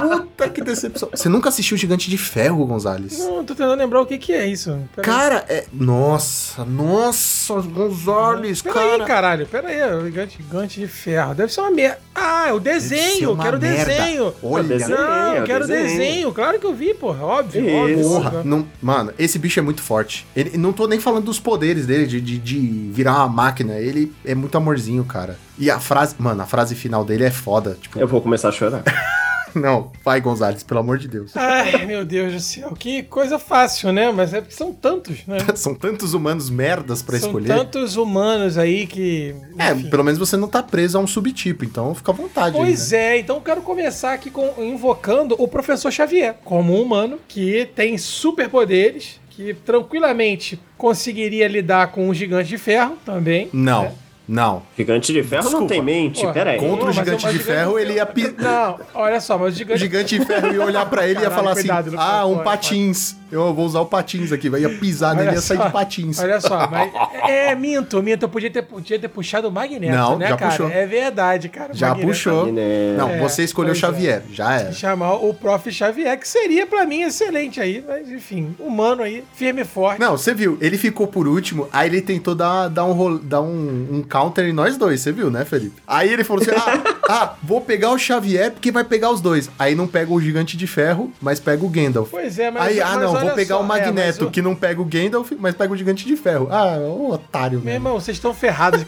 Puta, que decepção. Você nunca assistiu Gigante de Ferro, Gonzalez? Não, tô tentando lembrar o que que é isso. Pera aí. Cara, é. Nossa, nossa, Gonzalez, Pera cara. aí, caralho. Pera aí, o gigante, gigante de ferro. Deve ser uma merda. Ah, é o desenho. uma Quero o merda. desenho. Olha, desenho. Não, é o quero o desenho. desenho. Claro que eu vi, porra. Óbvio, Isso. óbvio. Porra, não, mano, esse bicho é muito forte. Ele não tô nem falando dos poderes dele, de, de, de virar uma máquina. Ele é muito amorzinho, cara. E a frase, mano, a frase final dele é foda. Tipo, Eu vou começar a chorar. [LAUGHS] [LAUGHS] não, vai, Gonzalez, pelo amor de Deus. Ai, meu Deus do céu. Que coisa fácil, né? Mas é porque são tantos, né? [LAUGHS] São tantos humanos merdas pra são escolher. tantos humanos aí que. É, enfim. pelo menos você não tá preso a um subtipo, então fica à vontade. aí, Pois né? é, então eu quero começar aqui com, invocando o professor Xavier, como um humano que tem superpoderes, que tranquilamente conseguiria lidar com um gigante de ferro também. Não, não. Gigante de Ferro Desculpa. não tem mente, Porra, pera aí. Contra o gigante mas de gigante ferro, de ele ia. Não, olha só, mas o O gigante. gigante de ferro ia olhar pra ele e ia falar assim: cuidado, ah, um pode, patins. Eu vou usar o patins aqui, vai ia pisar nele e ia sair de patins. Olha só, mas. [LAUGHS] É, minto, minto. Eu podia ter, podia ter puxado o Magneto, Não, né, já cara? puxou. É verdade, cara. Já Magneto. puxou. Magneto. Não, É, você escolheu pois é. Xavier, já era. Chamar o Prof. Xavier, que seria pra mim excelente aí, mas enfim, humano aí, firme e forte. Não, você viu, ele ficou por último, aí ele tentou dar, dar, um, rol- dar um, um counter em nós dois, você viu, né, Felipe? Aí ele falou assim: ah, [LAUGHS] ah, vou pegar o Xavier porque vai pegar os dois. Aí não pega o Gigante de Ferro, mas pega o Gandalf. Pois é, mas. Aí, ah, não, vou pegar só, o é, Magneto, o- que não pega o Gandalf, mas pega o Gigante de Ferro. Ah, ô otário, Meu irmão, vocês estão ferrados.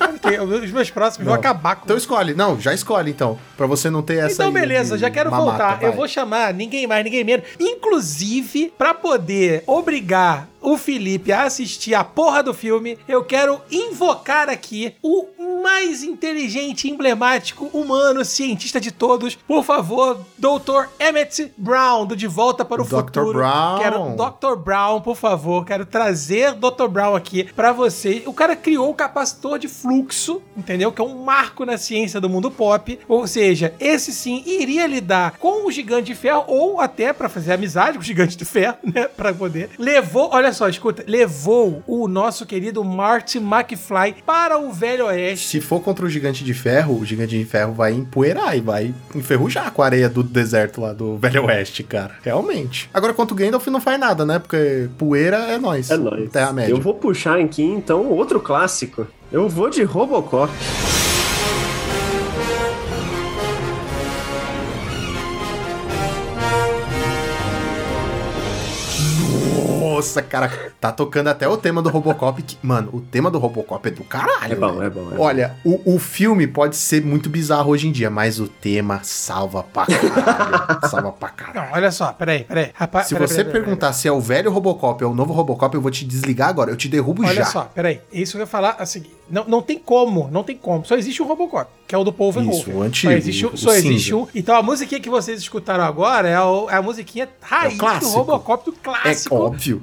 Os meus próximos vão Não. acabar com Então escolhe. Não, já escolhe então. Pra você não ter essa. Então, beleza, de já quero mamata, voltar. vai. Eu vou chamar ninguém mais, ninguém menos. Inclusive, pra poder obrigar o Felipe a assistir a porra do filme, eu quero invocar aqui o mais inteligente, emblemático, humano, cientista de todos. Por favor, Dr. Emmett Brown, do De Volta para o Dr. Futuro. Brown. Quero Dr. Brown, por favor. Quero trazer Dr. Brown aqui pra você. O cara criou o capacitor de fluxo, entendeu? Que é um marco na ciência do mundo pop. Ou seja, esse sim iria lidar com o Gigante de Ferro ou até pra fazer amizade com o Gigante de Ferro, [LAUGHS] né? Pra poder. Levou, olha só, escuta, levou o nosso querido Marty McFly para o Velho Oeste. Se for contra o Gigante de Ferro, o Gigante de Ferro vai empoeirar e vai enferrujar com a areia do deserto lá do Velho Oeste, cara. Realmente. Agora, contra o Gandalf não faz nada, né? Porque poeira é nós. É nóis. Terra-média. Eu vou puxar aqui, então, outro clássico. Eu vou de Robocop. Nossa, cara, tá tocando até o tema do Robocop. Que, mano, o tema do Robocop é do caralho. É bom, é bom, é bom. Olha, o, o filme pode ser muito bizarro hoje em dia, mas o tema salva pra caralho. salva pra caralho. Não, olha só, peraí, peraí. Rapaz, Se peraí, você peraí, peraí, perguntar se é o velho Robocop ou o novo Robocop, eu vou te desligar agora. Eu te derrubo Olha já. só, peraí. Isso que eu ia falar assim. Não, não tem como, não tem como. Só existe um Robocop, que é o do Paul Verhoeven. Isso, o antigo, Só existe, um- o só existe um. Então a musiquinha que vocês escutaram agora é, o- é a musiquinha raiz do clássico. Robocop do É clássico. óbvio,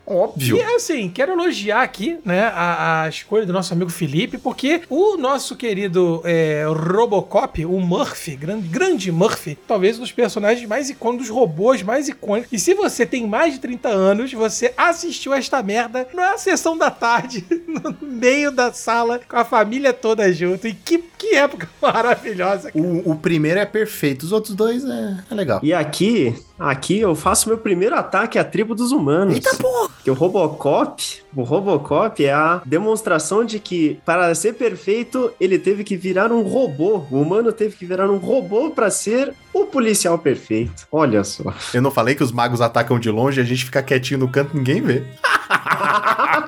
óbvio. E assim, quero elogiar aqui, né, a, a escolha do nosso amigo Felipe, porque o nosso querido é, Robocop, o Murphy, grande, grande Murphy, talvez um dos personagens mais icônicos, dos robôs mais icônicos. E se você tem mais de 30 anos, você assistiu esta merda na sessão da tarde, [LAUGHS] no meio da sala, com a família toda junto. E que, que época [LAUGHS] maravilhosa. cara. O, o primeiro é perfeito, os outros dois é, é legal. E aqui, aqui eu faço meu primeiro ataque à tribo dos humanos. Eita porra! Que o Robocop, o Robocop é a demonstração de que para ser perfeito, ele teve que virar um robô. O humano teve que virar um robô para ser o policial perfeito. Olha só. Eu não falei que os magos atacam de longe e a gente fica quietinho no canto ninguém vê. [LAUGHS]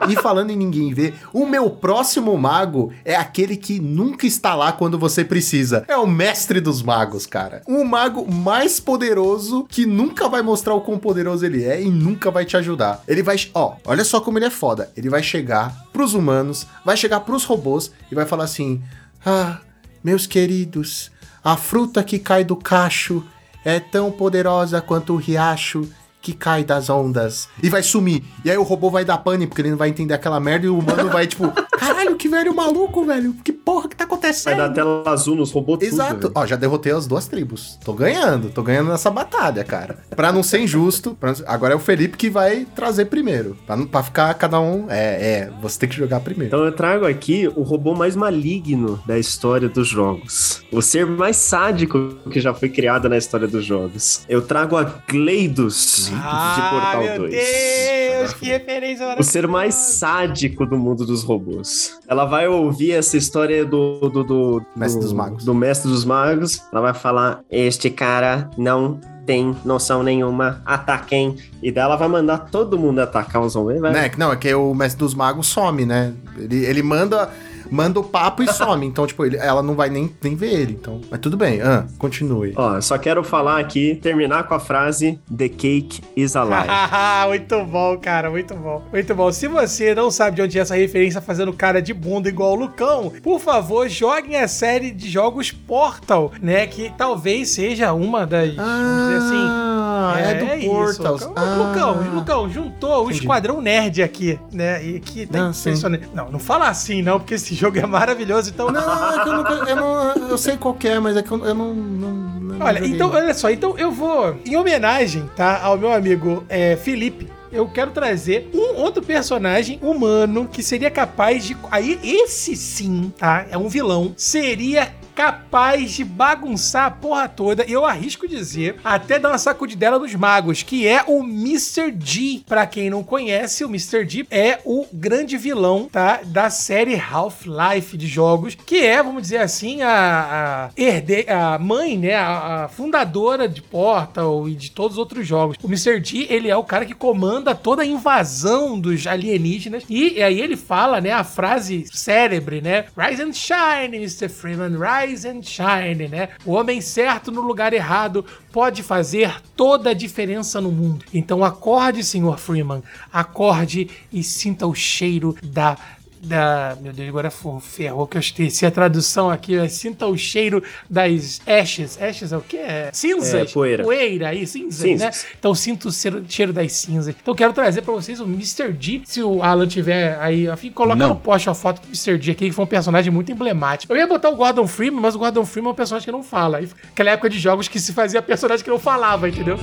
e falando em ninguém ver, o meu próximo mago é aquele que nunca está lá quando você precisa. É o mestre dos magos, cara. Um mago mais poderoso que nunca vai mostrar o quão poderoso ele é e nunca vai te ajudar. Ele vai, ó, olha só como ele é foda. Ele vai chegar pros humanos, vai chegar pros robôs e vai falar assim: "Ah, meus queridos, a fruta que cai do cacho é tão poderosa quanto o riacho que cai das ondas. E vai sumir. E aí o robô vai dar pane, porque ele não vai entender aquela merda e o humano vai, tipo, [LAUGHS] caralho, que velho maluco, velho. Que porra que tá Vai acontecendo? dar tela azul nos robôs tudo, Exato. velho. Ó, já derrotei as duas tribos. Tô ganhando, tô ganhando nessa batalha, cara. Pra não ser injusto, pra agora é o Felipe que vai trazer primeiro. Pra, não- pra ficar cada um. É, é, você tem que jogar primeiro. Então eu trago aqui o robô mais maligno da história dos jogos. O ser mais sádico que já foi criado na história dos jogos. Eu trago a Gleidos de Portal Ah, meu 2. Deus, que referência O maravilhosa. ser mais sádico do mundo dos robôs. Ela vai ouvir essa história do. do, do Mestre do- dos Magos. Do Mestre dos Magos. Ela vai falar: Este cara não tem noção nenhuma. Ataquem. E daí ela vai mandar todo mundo atacar os homens. Vai. Né? que Não, é que o mestre dos magos some, né? Ele, ele manda, manda o papo e some. Então, tipo, ele- ela não vai nem, nem ver ele. Então, mas tudo bem. Ah, continue. Ó, só quero falar aqui, terminar com a frase: The cake is alive. [LAUGHS] muito bom, cara, muito bom. Muito bom. Se você não sabe de onde é essa referência fazendo cara de bunda igual o Lucão, por favor, joguem a série de jogos Portal, né? Que talvez seja uma das. vamos dizer assim. Ah, é, do Portals. Lucão, Ah. Lucão, Lucão, juntou o Entendi. esquadrão nerd aqui, né? E que tem Ah, sim. impressionante. Não, não fala assim, não, porque esse jogo é maravilhoso. Então, Não, é que eu, nunca, eu, não, eu sei qual é, mas é que eu, eu não, não, não Olha, joguei. então, olha só, então eu vou, em homenagem, tá, ao meu amigo é, Felipe, eu quero trazer um outro personagem humano que seria capaz de. Aí, esse sim, tá? É um vilão. Seria capaz de bagunçar a porra toda, e eu arrisco dizer, até dar uma sacudidela nos magos, que é o Mr. G. Pra quem não conhece, o Mr. G é o grande vilão, tá? Da série Half-Life de jogos, que é, vamos dizer assim, a, a, herde, a mãe, né? A, a fundadora de Portal e de todos os outros jogos. O Mr. G, ele é o cara que comanda toda a invasão dos alienígenas, e, aí ele fala, né? A frase célebre, né? Rise and shine, Mr. Freeman, rise Rise and Shine, né? O homem certo no lugar errado pode fazer toda a diferença no mundo. Então acorde, Sr. Freeman, acorde e sinta o cheiro da da. Meu Deus, agora ferrou que eu esqueci a tradução aqui. É, sinta o cheiro das ashes. Ashes é o quê? É cinzas? É, poeira. Poeira aí, cinzas, Cinzas. né? Então sinta o cheiro, cheiro das cinzas. Então quero trazer pra vocês o Mr. D. Se o Alan tiver aí, afim, coloca Não. no post a foto do Mr. D aqui, que foi um personagem muito emblemático. Eu ia botar o Gordon Freeman, mas o Gordon Freeman é um personagem que não fala. Aí, Aquela época de jogos que se fazia personagem que não falava, entendeu?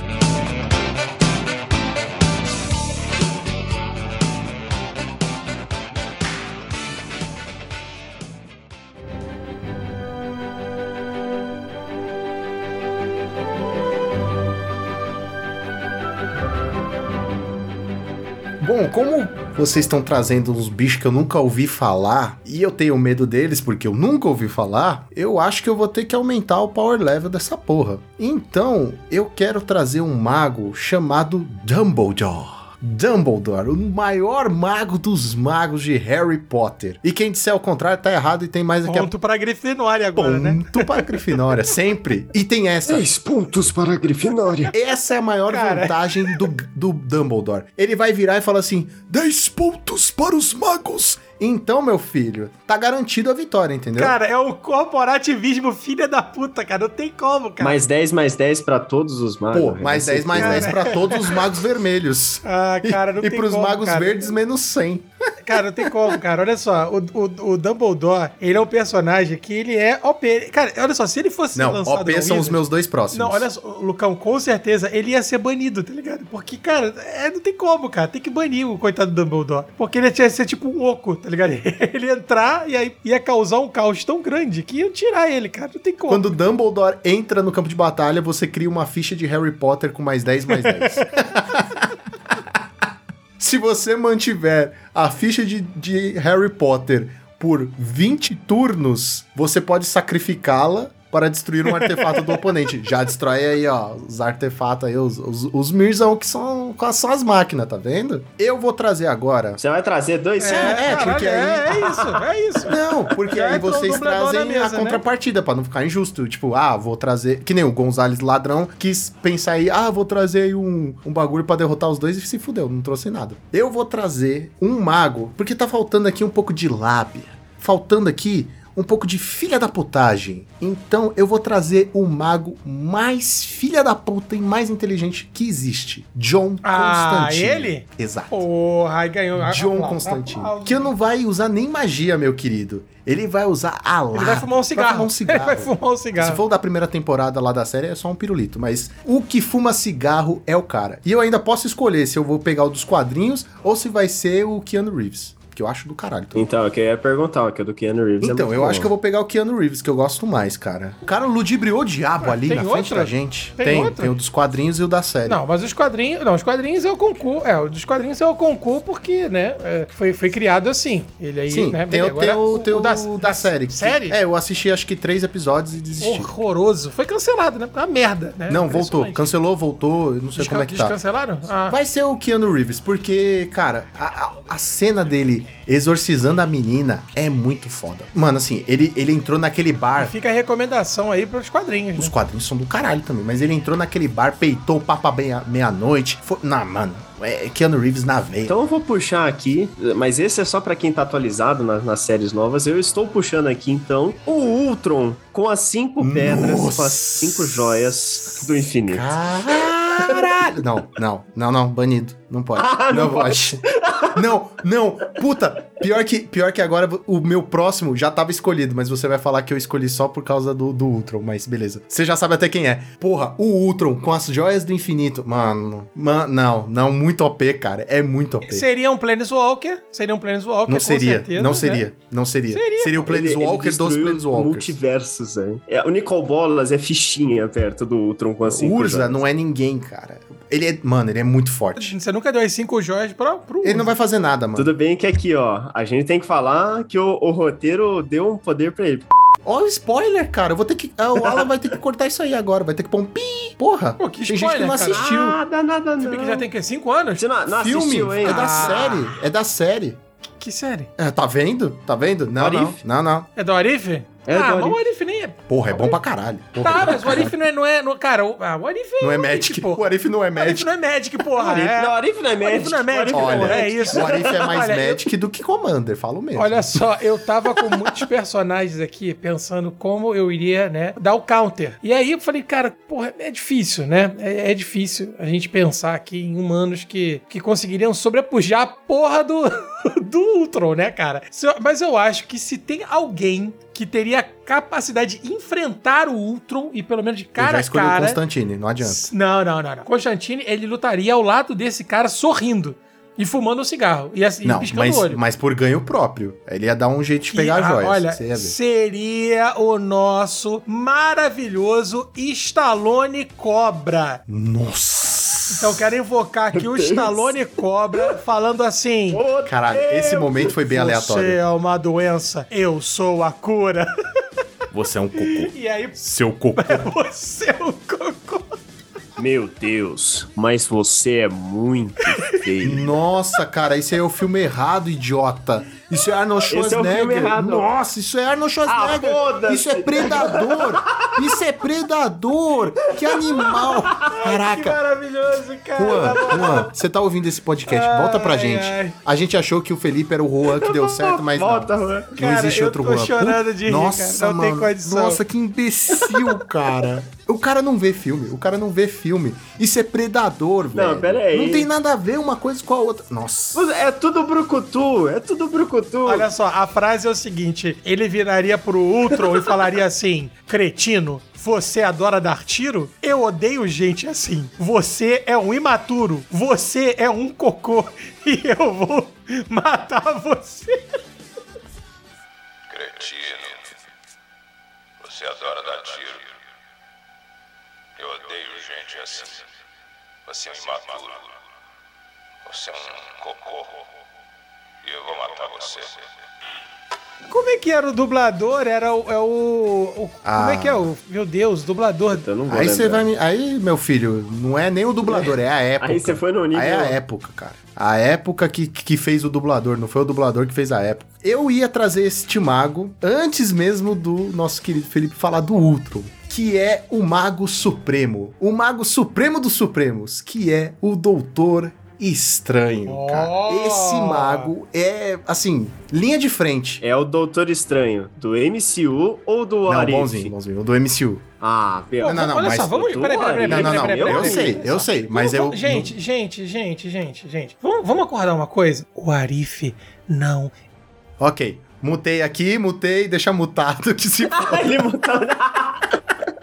Bom, como vocês estão trazendo uns bichos que eu nunca ouvi falar e eu tenho medo deles porque eu nunca ouvi falar, eu acho que eu vou ter que aumentar o power level dessa porra. Então, eu quero trazer um mago chamado Dumbledore. Dumbledore, o maior mago dos magos de Harry Potter. E quem disser o contrário tá errado e tem mais aqui a Ponto pra Grifinória agora, né? ponto pra [LAUGHS] Grifinória, sempre. E tem essa. 10 pontos para a Grifinória. Essa é a maior Cara. vantagem do, do Dumbledore. Ele vai virar e falar assim: 10 pontos para os magos. Então, meu filho, tá garantido a vitória, entendeu? Cara, é o corporativismo filha da puta, cara. Não tem como, cara. Mais 10, mais 10 para todos os magos. Pô, velho. mais Vai 10, ser- mais Cara. 10 pra todos os magos vermelhos. [LAUGHS] Ah, cara, não e tem pros como, magos cara. verdes, menos 100. [LAUGHS] Cara, não tem como, cara. Olha só, o, o, o Dumbledore, ele é um personagem que ele é OP. Cara, olha só, se ele fosse Não, lançado OP na são os Wizards- meus dois próximos. Não, olha só, Lucão, com certeza ele ia ser banido, tá ligado? Porque, cara, é, não tem como, cara. Tem que banir o coitado do Dumbledore. Porque ele ia ser tipo um oco, tá ligado? [LAUGHS] Ele ia entrar e aí ia causar um caos tão grande que ia tirar ele, cara. Não tem como. Quando Dumbledore entra no campo de batalha, você cria uma ficha de Harry Potter com mais 10, mais 10. [LAUGHS] Se você mantiver a ficha de, de Harry Potter por 20 turnos, você pode sacrificá-la para destruir um artefato do oponente. Já destrói aí, ó, os artefatos aí, os, os, os Mirzão, que são, são as máquinas, tá vendo? Eu vou trazer agora. Você vai trazer dois? É, porque aí- é, é isso, é isso. Não, porque Já aí vocês trazem mesa, a né? contrapartida, pra não ficar injusto. Tipo, ah, vou trazer. Que nem o Gonzales ladrão quis pensar aí, ah, vou trazer aí um, um bagulho pra derrotar os dois e se fudeu, não trouxe nada. Eu vou trazer um mago, porque tá faltando aqui um pouco de lábia. Faltando aqui um pouco de filha da putagem. Então eu vou trazer o mago mais filha da puta e mais inteligente que existe. John Ah, Constantine. ele? Exato. Porra, ganhou. John Constantine. Que não vai usar nem magia, meu querido. Ele vai usar a lá. Ele vai fumar um cigarro. Vai fumar um cigarro. [LAUGHS] Ele vai fumar um cigarro. Se for da primeira temporada lá da série, é só um pirulito. Mas o que fuma cigarro é o cara. E eu ainda posso escolher se eu vou pegar o dos quadrinhos ou se vai ser o Keanu Reeves. Que eu acho do caralho. também. Então, eu queria perguntar, ó, que é do Keanu Reeves. é Então, muito eu bom. acho que eu vou pegar o Keanu Reeves, que eu gosto mais, cara. O cara ludibriou o diabo ali tem na frente outra? da gente. Tem Tem, outra? tem o dos quadrinhos e o da série. Não, mas os quadrinhos. Não, os quadrinhos é o concurso. É, o dos quadrinhos é o concurso porque, né? é, foi, foi criado assim. Ele aí, Sim, né? tem, o, agora, tem, o, tem o da, série. que- Série? É, eu assisti acho que três episódios e desisti. Horroroso. Foi cancelado, né? Uma merda, né? Não, voltou. Cancelou, voltou. Eu não sei Descan- como é que tá. Descancelaram? Ah. Vai ser o Keanu Reeves, porque, cara, a, a- a cena dele exorcizando a menina é muito foda. Mano, assim, ele, ele entrou naquele bar. Fica a recomendação aí pros quadrinhos. Os Né? quadrinhos são do caralho também, mas ele entrou naquele bar, peitou o Papa meia- meia-noite. Foi... Não, mano, é Keanu Reeves na veia. Então eu vou puxar aqui, mas esse é só pra quem tá atualizado na- nas séries novas. Eu estou puxando aqui então o Ultron com as cinco pedras, com Nossa. as cinco joias do infinito. Caralho! Não, não, não, não, banido. Não pode. Ah, não não pode. Não, não, puta, pior que, pior que agora o meu próximo já tava escolhido, mas você vai falar que eu escolhi só por causa do, do Ultron, mas beleza. Você já sabe até quem é. Porra, o Ultron com as joias do infinito. Mano, man, não, não, muito OP, cara. É muito OP. Seria um Planeswalker, seria um Planeswalker, Não com seria, certeza, não né? seria, não seria. Seria, Seria o Planeswalker dos destruiu Planeswalkers. Multiversos, é. é. O Nicol Bolas é fichinha perto do Ultron com as cinco Urza joias. não é ninguém, cara. Ele é, mano, ele é muito forte. Você nunca deu as cinco joias pra, pro Ele não vai fazer nada, mano. Tudo bem que aqui, ó, a gente tem que falar que o, o roteiro deu um poder pra ele. Ó, o spoiler, cara. Eu vou ter que. ah, o Alan vai ter que cortar isso aí agora. Vai ter que pôr um pi. Porra. Pô, que Tem gente que spoiler, não cara. assistiu. Nada, nada, Filme que já não. tem que cinco anos? Você não, não Filme. assistiu, hein? É da Ah. série. É da série. Que série? É, tá vendo? Tá vendo? Não, não. Não, não. É do Arif? É ah, do mas o Arif. Nem é. Porra, é bom pra caralho. Porra, Tá, é mas o Arif não é. Não é não, cara, o, ah, o Arif é. Não é o Magic. porra. O Arif não é O Arif Magic. não é Magic, porra. É. não, Arif não é O Arif Magic. não é Magic, o porra, é é Magic. isso. O Arif é mais Olha, eu- Magic do que Commander, falo mesmo. Olha só, eu tava com muitos personagens aqui pensando como eu iria, né, dar o counter. E aí eu falei, cara, porra, é difícil, né? É, é difícil a gente pensar aqui em humanos que, que conseguiriam sobrepujar a porra do, [LAUGHS] do Ultron, né, cara? Mas eu acho que se tem alguém que teria capacidade de enfrentar o Ultron e pelo menos de cara já a cara. Constantine, não adianta. Não, não, não, não. Constantine, ele lutaria ao lado desse cara sorrindo e fumando um cigarro e, assim, Não, piscando mas, o olho. mas por ganho próprio. Ele ia dar um jeito de pegar ah, as joias. Olha, seria o nosso maravilhoso Stallone Cobra. Nossa. Então eu quero invocar aqui o Stallone Cobra falando assim: Caralho, esse momento foi bem Você aleatório. é uma doença, eu sou a cura. Você é um cocô. [LAUGHS] E aí Seu cocô. [LAUGHS] você é o cocô. Meu Deus, mas você é muito [LAUGHS] feio. Nossa, cara, isso aí é o filme errado, idiota. Isso é Arnold é Schwarzenegger. errado. Nossa, isso é Arnold Schwarzenegger. Ah, isso é predador. Isso é predador. Que animal. Que Caraca. maravilhoso, cara. Juan, Juan, você tá ouvindo esse podcast? Volta pra Ai, gente. ai. A gente achou que o Felipe era o Juan que deu [LAUGHS] certo, mas Volta, não. Juan. Não Cara, existe eu outro tô Juan. chorando de rir, Nossa, cara, não tem mano. condição. Nossa, que imbecil, [LAUGHS] cara. O cara não vê filme. O cara não vê filme. Isso é predador, velho. pera aí. Não tem nada a ver uma coisa com a outra. Nossa. É tudo brucutu, é tudo brucutu. Olha só, a frase é o seguinte: ele viraria pro Ultron e falaria assim: cretino. Você adora dar tiro? Eu odeio gente assim. Você é um imaturo. Você é um cocô. [LAUGHS] E eu vou matar você. Cretino. Você adora dar tiro. Eu odeio gente assim. Você é um imaturo. Você é um cocô. Eu vou matar você. Como é que era o dublador? Era o. É o, o- Como é que é o. Meu Deus, dublador. Eu não vou Aí você vai me. Aí, meu filho, não é nem o dublador, é a [LAUGHS] época. Aí você foi no nível- Aí é a época, cara. A época que, que fez o dublador, não foi o dublador que fez a época. Eu ia trazer este mago antes mesmo do nosso querido Felipe falar do Ultron. Que é o Mago Supremo. O Mago Supremo dos Supremos. Que é o Doutor Estranho, cara. Oh! Esse mago é, assim, linha de frente. É o Doutor Estranho do MCU ou do Não, Arif? bonzinho, bonzinho. Do MCU. Ah, Pô, pera. não, não, olha mas só, vamos. Peraí, peraí, peraí, Não, não, não. peraí, peraí, Eu sei, eu sei. Mas eu. Gente, gente, gente, gente, gente. Vamos, vamos acordar uma coisa? O Arif não Ok. Mutei aqui, mutei, deixa mutado que se for. [LAUGHS] Ele botou...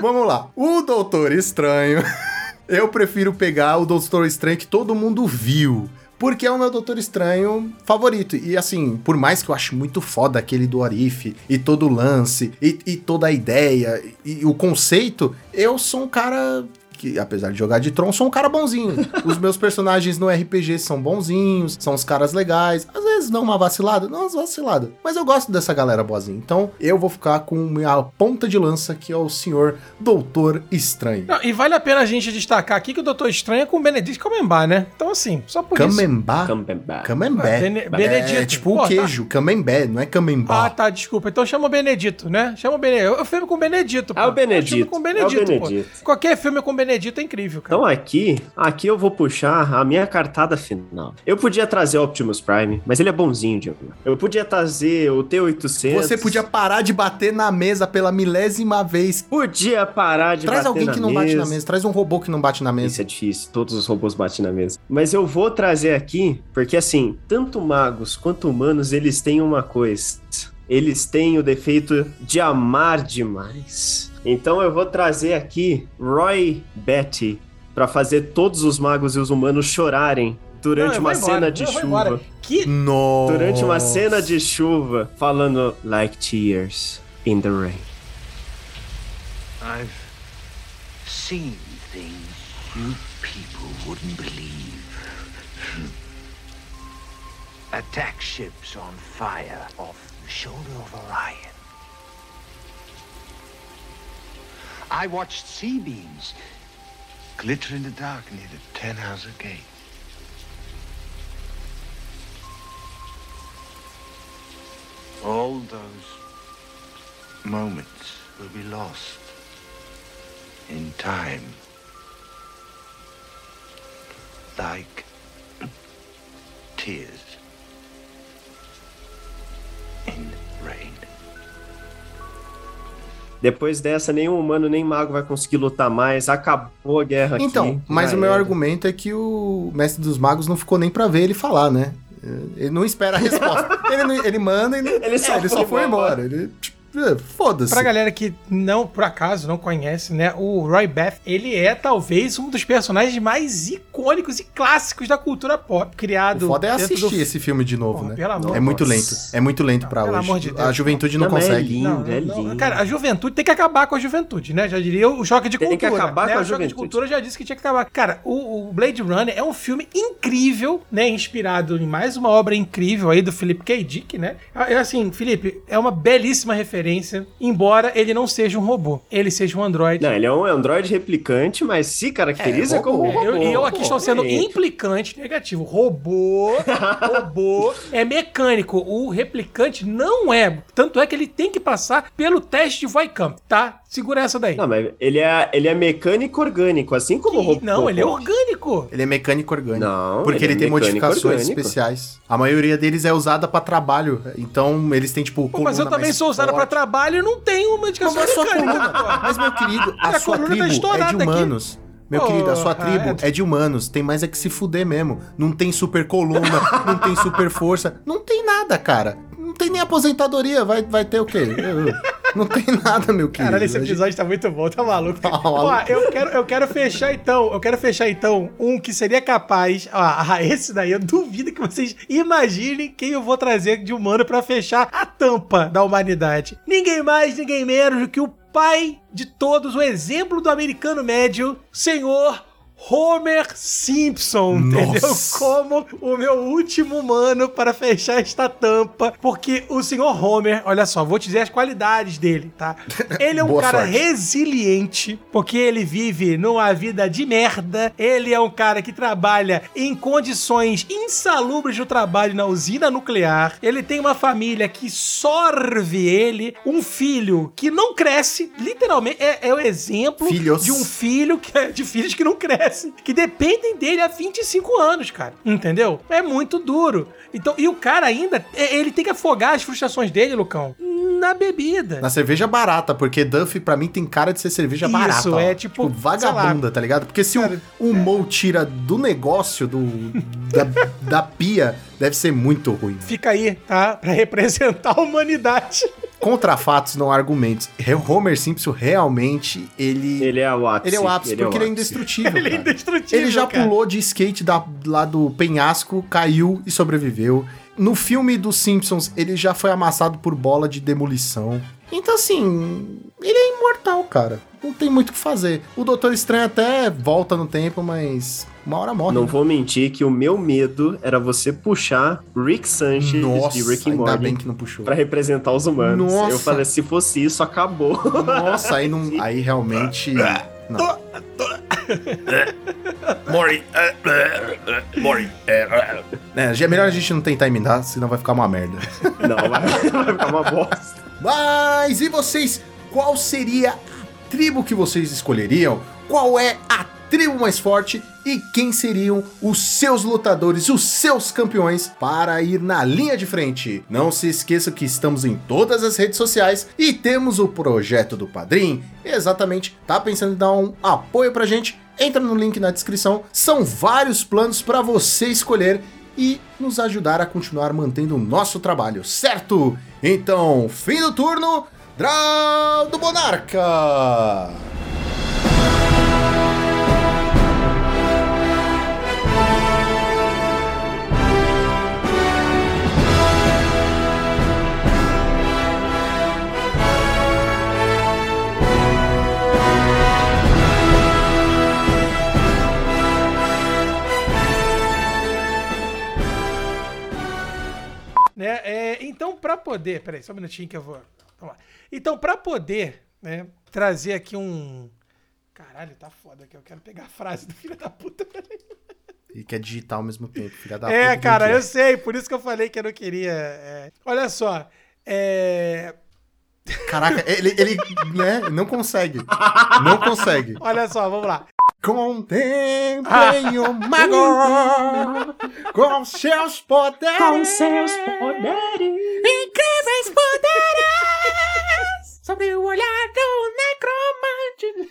Vamos lá. O Doutor Estranho. [LAUGHS] Eu prefiro pegar o Doutor Estranho que todo mundo viu. Porque é o meu Doutor Estranho favorito. E assim, por mais que eu ache muito foda aquele do Arif e todo o lance e, e toda a ideia e, e o conceito, eu sou um cara que, apesar de jogar de Tron, sou um cara bonzinho. [LAUGHS] Os meus personagens no RPG são bonzinhos, são os caras legais. Às vezes dão uma vacilada, não umas vaciladas. Mas eu gosto dessa galera boazinha. Então eu vou ficar com minha ponta de lança, que é o senhor Doutor Estranho. Não, e vale a pena a gente destacar aqui que o Doutor Estranho é com o Benedict Cumberbatch, né? Então, assim, só por isso. Camembert? Camembert. Camembert. Bene- É Benedito. tipo Pô, o queijo, camembert, não é Ah, camembert. tá, desculpa. Então chama o Benedito, né? Chama o Benedito. Eu filme com o Benedito, pô. É o Benedito, Eu filme com o é o Benedito, pô. Benedito. Qualquer filme com o Benedito Benedito é incrível, cara. Então aqui, aqui eu vou puxar a minha cartada final. Eu podia trazer o Optimus Prime, mas ele é bonzinho, Diego. Eu podia trazer o T800. Você podia parar de bater na mesa pela milésima vez. Podia parar de Traz bater alguém na que não bate na mesa. Traz um robô que não bate na mesa. Isso é difícil, todos os robôs batem na mesa. Mas eu vou trazer aqui, porque assim, tanto magos quanto humanos, eles têm uma coisa. Eles têm o defeito de amar demais. Então eu vou trazer aqui Roy Betty pra fazer todos os magos e os humanos chorarem durante Não, uma embora, cena de chuva. Que Nossa. Durante uma cena de chuva, falando like tears in the rain. I've seen things you people wouldn't believe. Attack ships on fire off shoulder of Orion. I watched sea beams glitter in the dark near the Ten Hauser Gate. All those moments will be lost in time. Like [CLEARS THROAT] tears. Depois dessa, nenhum humano nem mago vai conseguir lutar mais. Acabou a guerra aqui. Então, mas o meu era. argumento é que o Mestre dos Magos não ficou nem pra ver ele falar, né? Ele não espera a resposta. [LAUGHS] ele, não- ele manda e não- Ele só é, ele só foi embora. embora. Ele, tipo, foda-se. Pra galera que não, por acaso, não conhece, né? O Roy Beth, ele é talvez um dos personagens mais icônicos e clássicos da cultura pop, O criado. foda é assistir do- esse filme de novo, Porra, né? pelo amor É muito de lento. Deus. É muito lento pra pelo hoje. amor de Deus. a juventude não, Não, mas é consegue. lindo. Não, é não, lindo. Cara, a juventude tem que acabar com a juventude, né? Já diria o choque de Tem cultura. que acabar né? com a o choque de juventude. cultura já disse que tinha que acabar. Cara, o, o Blade Runner é um filme incrível, né? Inspirado em mais uma obra incrível aí do Philip K. Dick, né? É assim, Felipe, é uma belíssima referência, embora ele não seja um robô, ele seja um androide. Não, ele é um androide replicante, mas se caracteriza É, como um robô. robô. Eu, e eu aqui estou sendo Gente, implicante negativo. Robô, [LAUGHS] robô é mecânico. O replicante não é. Tanto é que ele tem que passar pelo teste de Voicamp, tá? Segura essa daí. Não, mas ele é, ele é mecânico orgânico, assim como o robô. Não, ele é orgânico. Ele é mecânico orgânico. Não, Porque ele, ele é tem modificações orgânico. especiais. A maioria deles é usada pra trabalho. Então, eles têm, tipo, Pô, mas eu também sou usado pra forte. Trabalho e não tenho uma Mas indicação é a sua mecânica, coluna. Mas, meu querido, a Minha sua tá tribo é de estourada aqui. humanos. Meu Pô, querido, a sua tribo é. é de humanos. Tem mais é que se fuder mesmo. Não tem super coluna, não tem super força. Não tem nada, cara. Não tem nem aposentadoria. Vai, vai ter o quê? Não tem nada, meu querido. Caralho, esse episódio tá muito bom, tá maluco? Tá Ó, maluco. eu quero, eu quero fechar então, eu quero fechar então um que seria capaz. Ó, ah, esse daí eu duvido que vocês imaginem quem eu vou trazer de humano pra fechar a tampa da humanidade. Ninguém mais, ninguém menos do que o pai de todos, o exemplo do americano médio, senhor. Homer Simpson, entendeu? Nossa. Como o meu último humano para fechar esta tampa. Porque o senhor Homer, olha só, vou te dizer as qualidades dele, tá? [LAUGHS] Ele é um cara sorte. resiliente, porque ele vive numa vida de merda. Ele é um cara que trabalha em condições insalubres do trabalho na usina nuclear. Ele tem uma família que sorve ele, um filho que não cresce, literalmente é, é o exemplo Filhos. de um filho que é de filhos que não crescem, que dependem dele há 25 anos, cara. Entendeu? É muito duro. Então, e o cara ainda, é- ele tem que afogar as frustrações dele, Lucão, na bebida. Na cerveja barata, porque Duff pra mim tem cara de ser cerveja Isso, barata. ó. é tipo, vagabunda, tá ligado? Porque se o, o Mo tira do negócio, do, da, da pia, deve ser muito ruim. Fica aí, tá? Pra representar a humanidade. Contra fatos, não argumentos. Homer Simpson realmente, ele. Ele é o ápice. Ele é o ápice, porque ele é o ápice. indestrutível. [LAUGHS] Ele é cara. indestrutível, Ele já cara. pulou de skate da- lá do penhasco, caiu e sobreviveu. No filme dos Simpsons, ele já foi amassado por bola de demolição. Então, assim, ele é imortal, cara. Não tem muito o que fazer. O Doutor Estranho até volta no tempo, mas uma hora morre. Não né? vou mentir que o meu medo era você puxar Rick Sanchez Nossa, de Rick and ainda Morty bem que não puxou. pra representar os humanos. Nossa. Eu falei, se fosse isso, acabou. Nossa, aí, não, [LAUGHS] aí realmente. [LAUGHS] Não. [LAUGHS] Mori. Mori. É, já é melhor a gente não tentar emendar, senão vai ficar uma merda. Não, vai, [LAUGHS] vai ficar uma bosta. Mas e vocês? Qual seria a tribo que vocês escolheriam? Qual é a tribo mais forte e quem seriam os seus lutadores, os seus campeões para ir na linha de frente. Não se esqueça que estamos em todas as redes sociais e temos o projeto do Padrim. Exatamente, tá pensando em dar um apoio pra gente? Entra no link na descrição. São vários planos para você escolher e nos ajudar a continuar mantendo o nosso trabalho, certo? Então, fim do turno, Draw do Monarca! Né? É, então, para poder. Peraí, só um minutinho que eu vou. Vamos lá. Então, para poder né, trazer aqui um. Caralho, tá foda que eu quero pegar a frase do filho da puta. Peraí. E quer digitar ao mesmo tempo, filha da É, puta, cara, entendi. eu sei, por isso que eu falei que eu não queria. é. Olha só. É. Caraca, ele, ele né, não consegue. Não consegue. Olha só, vamos lá. Contemplem o mago com seus poderes. Com seus poderes. Incríveis poderes. Sobre o olhar do necromante.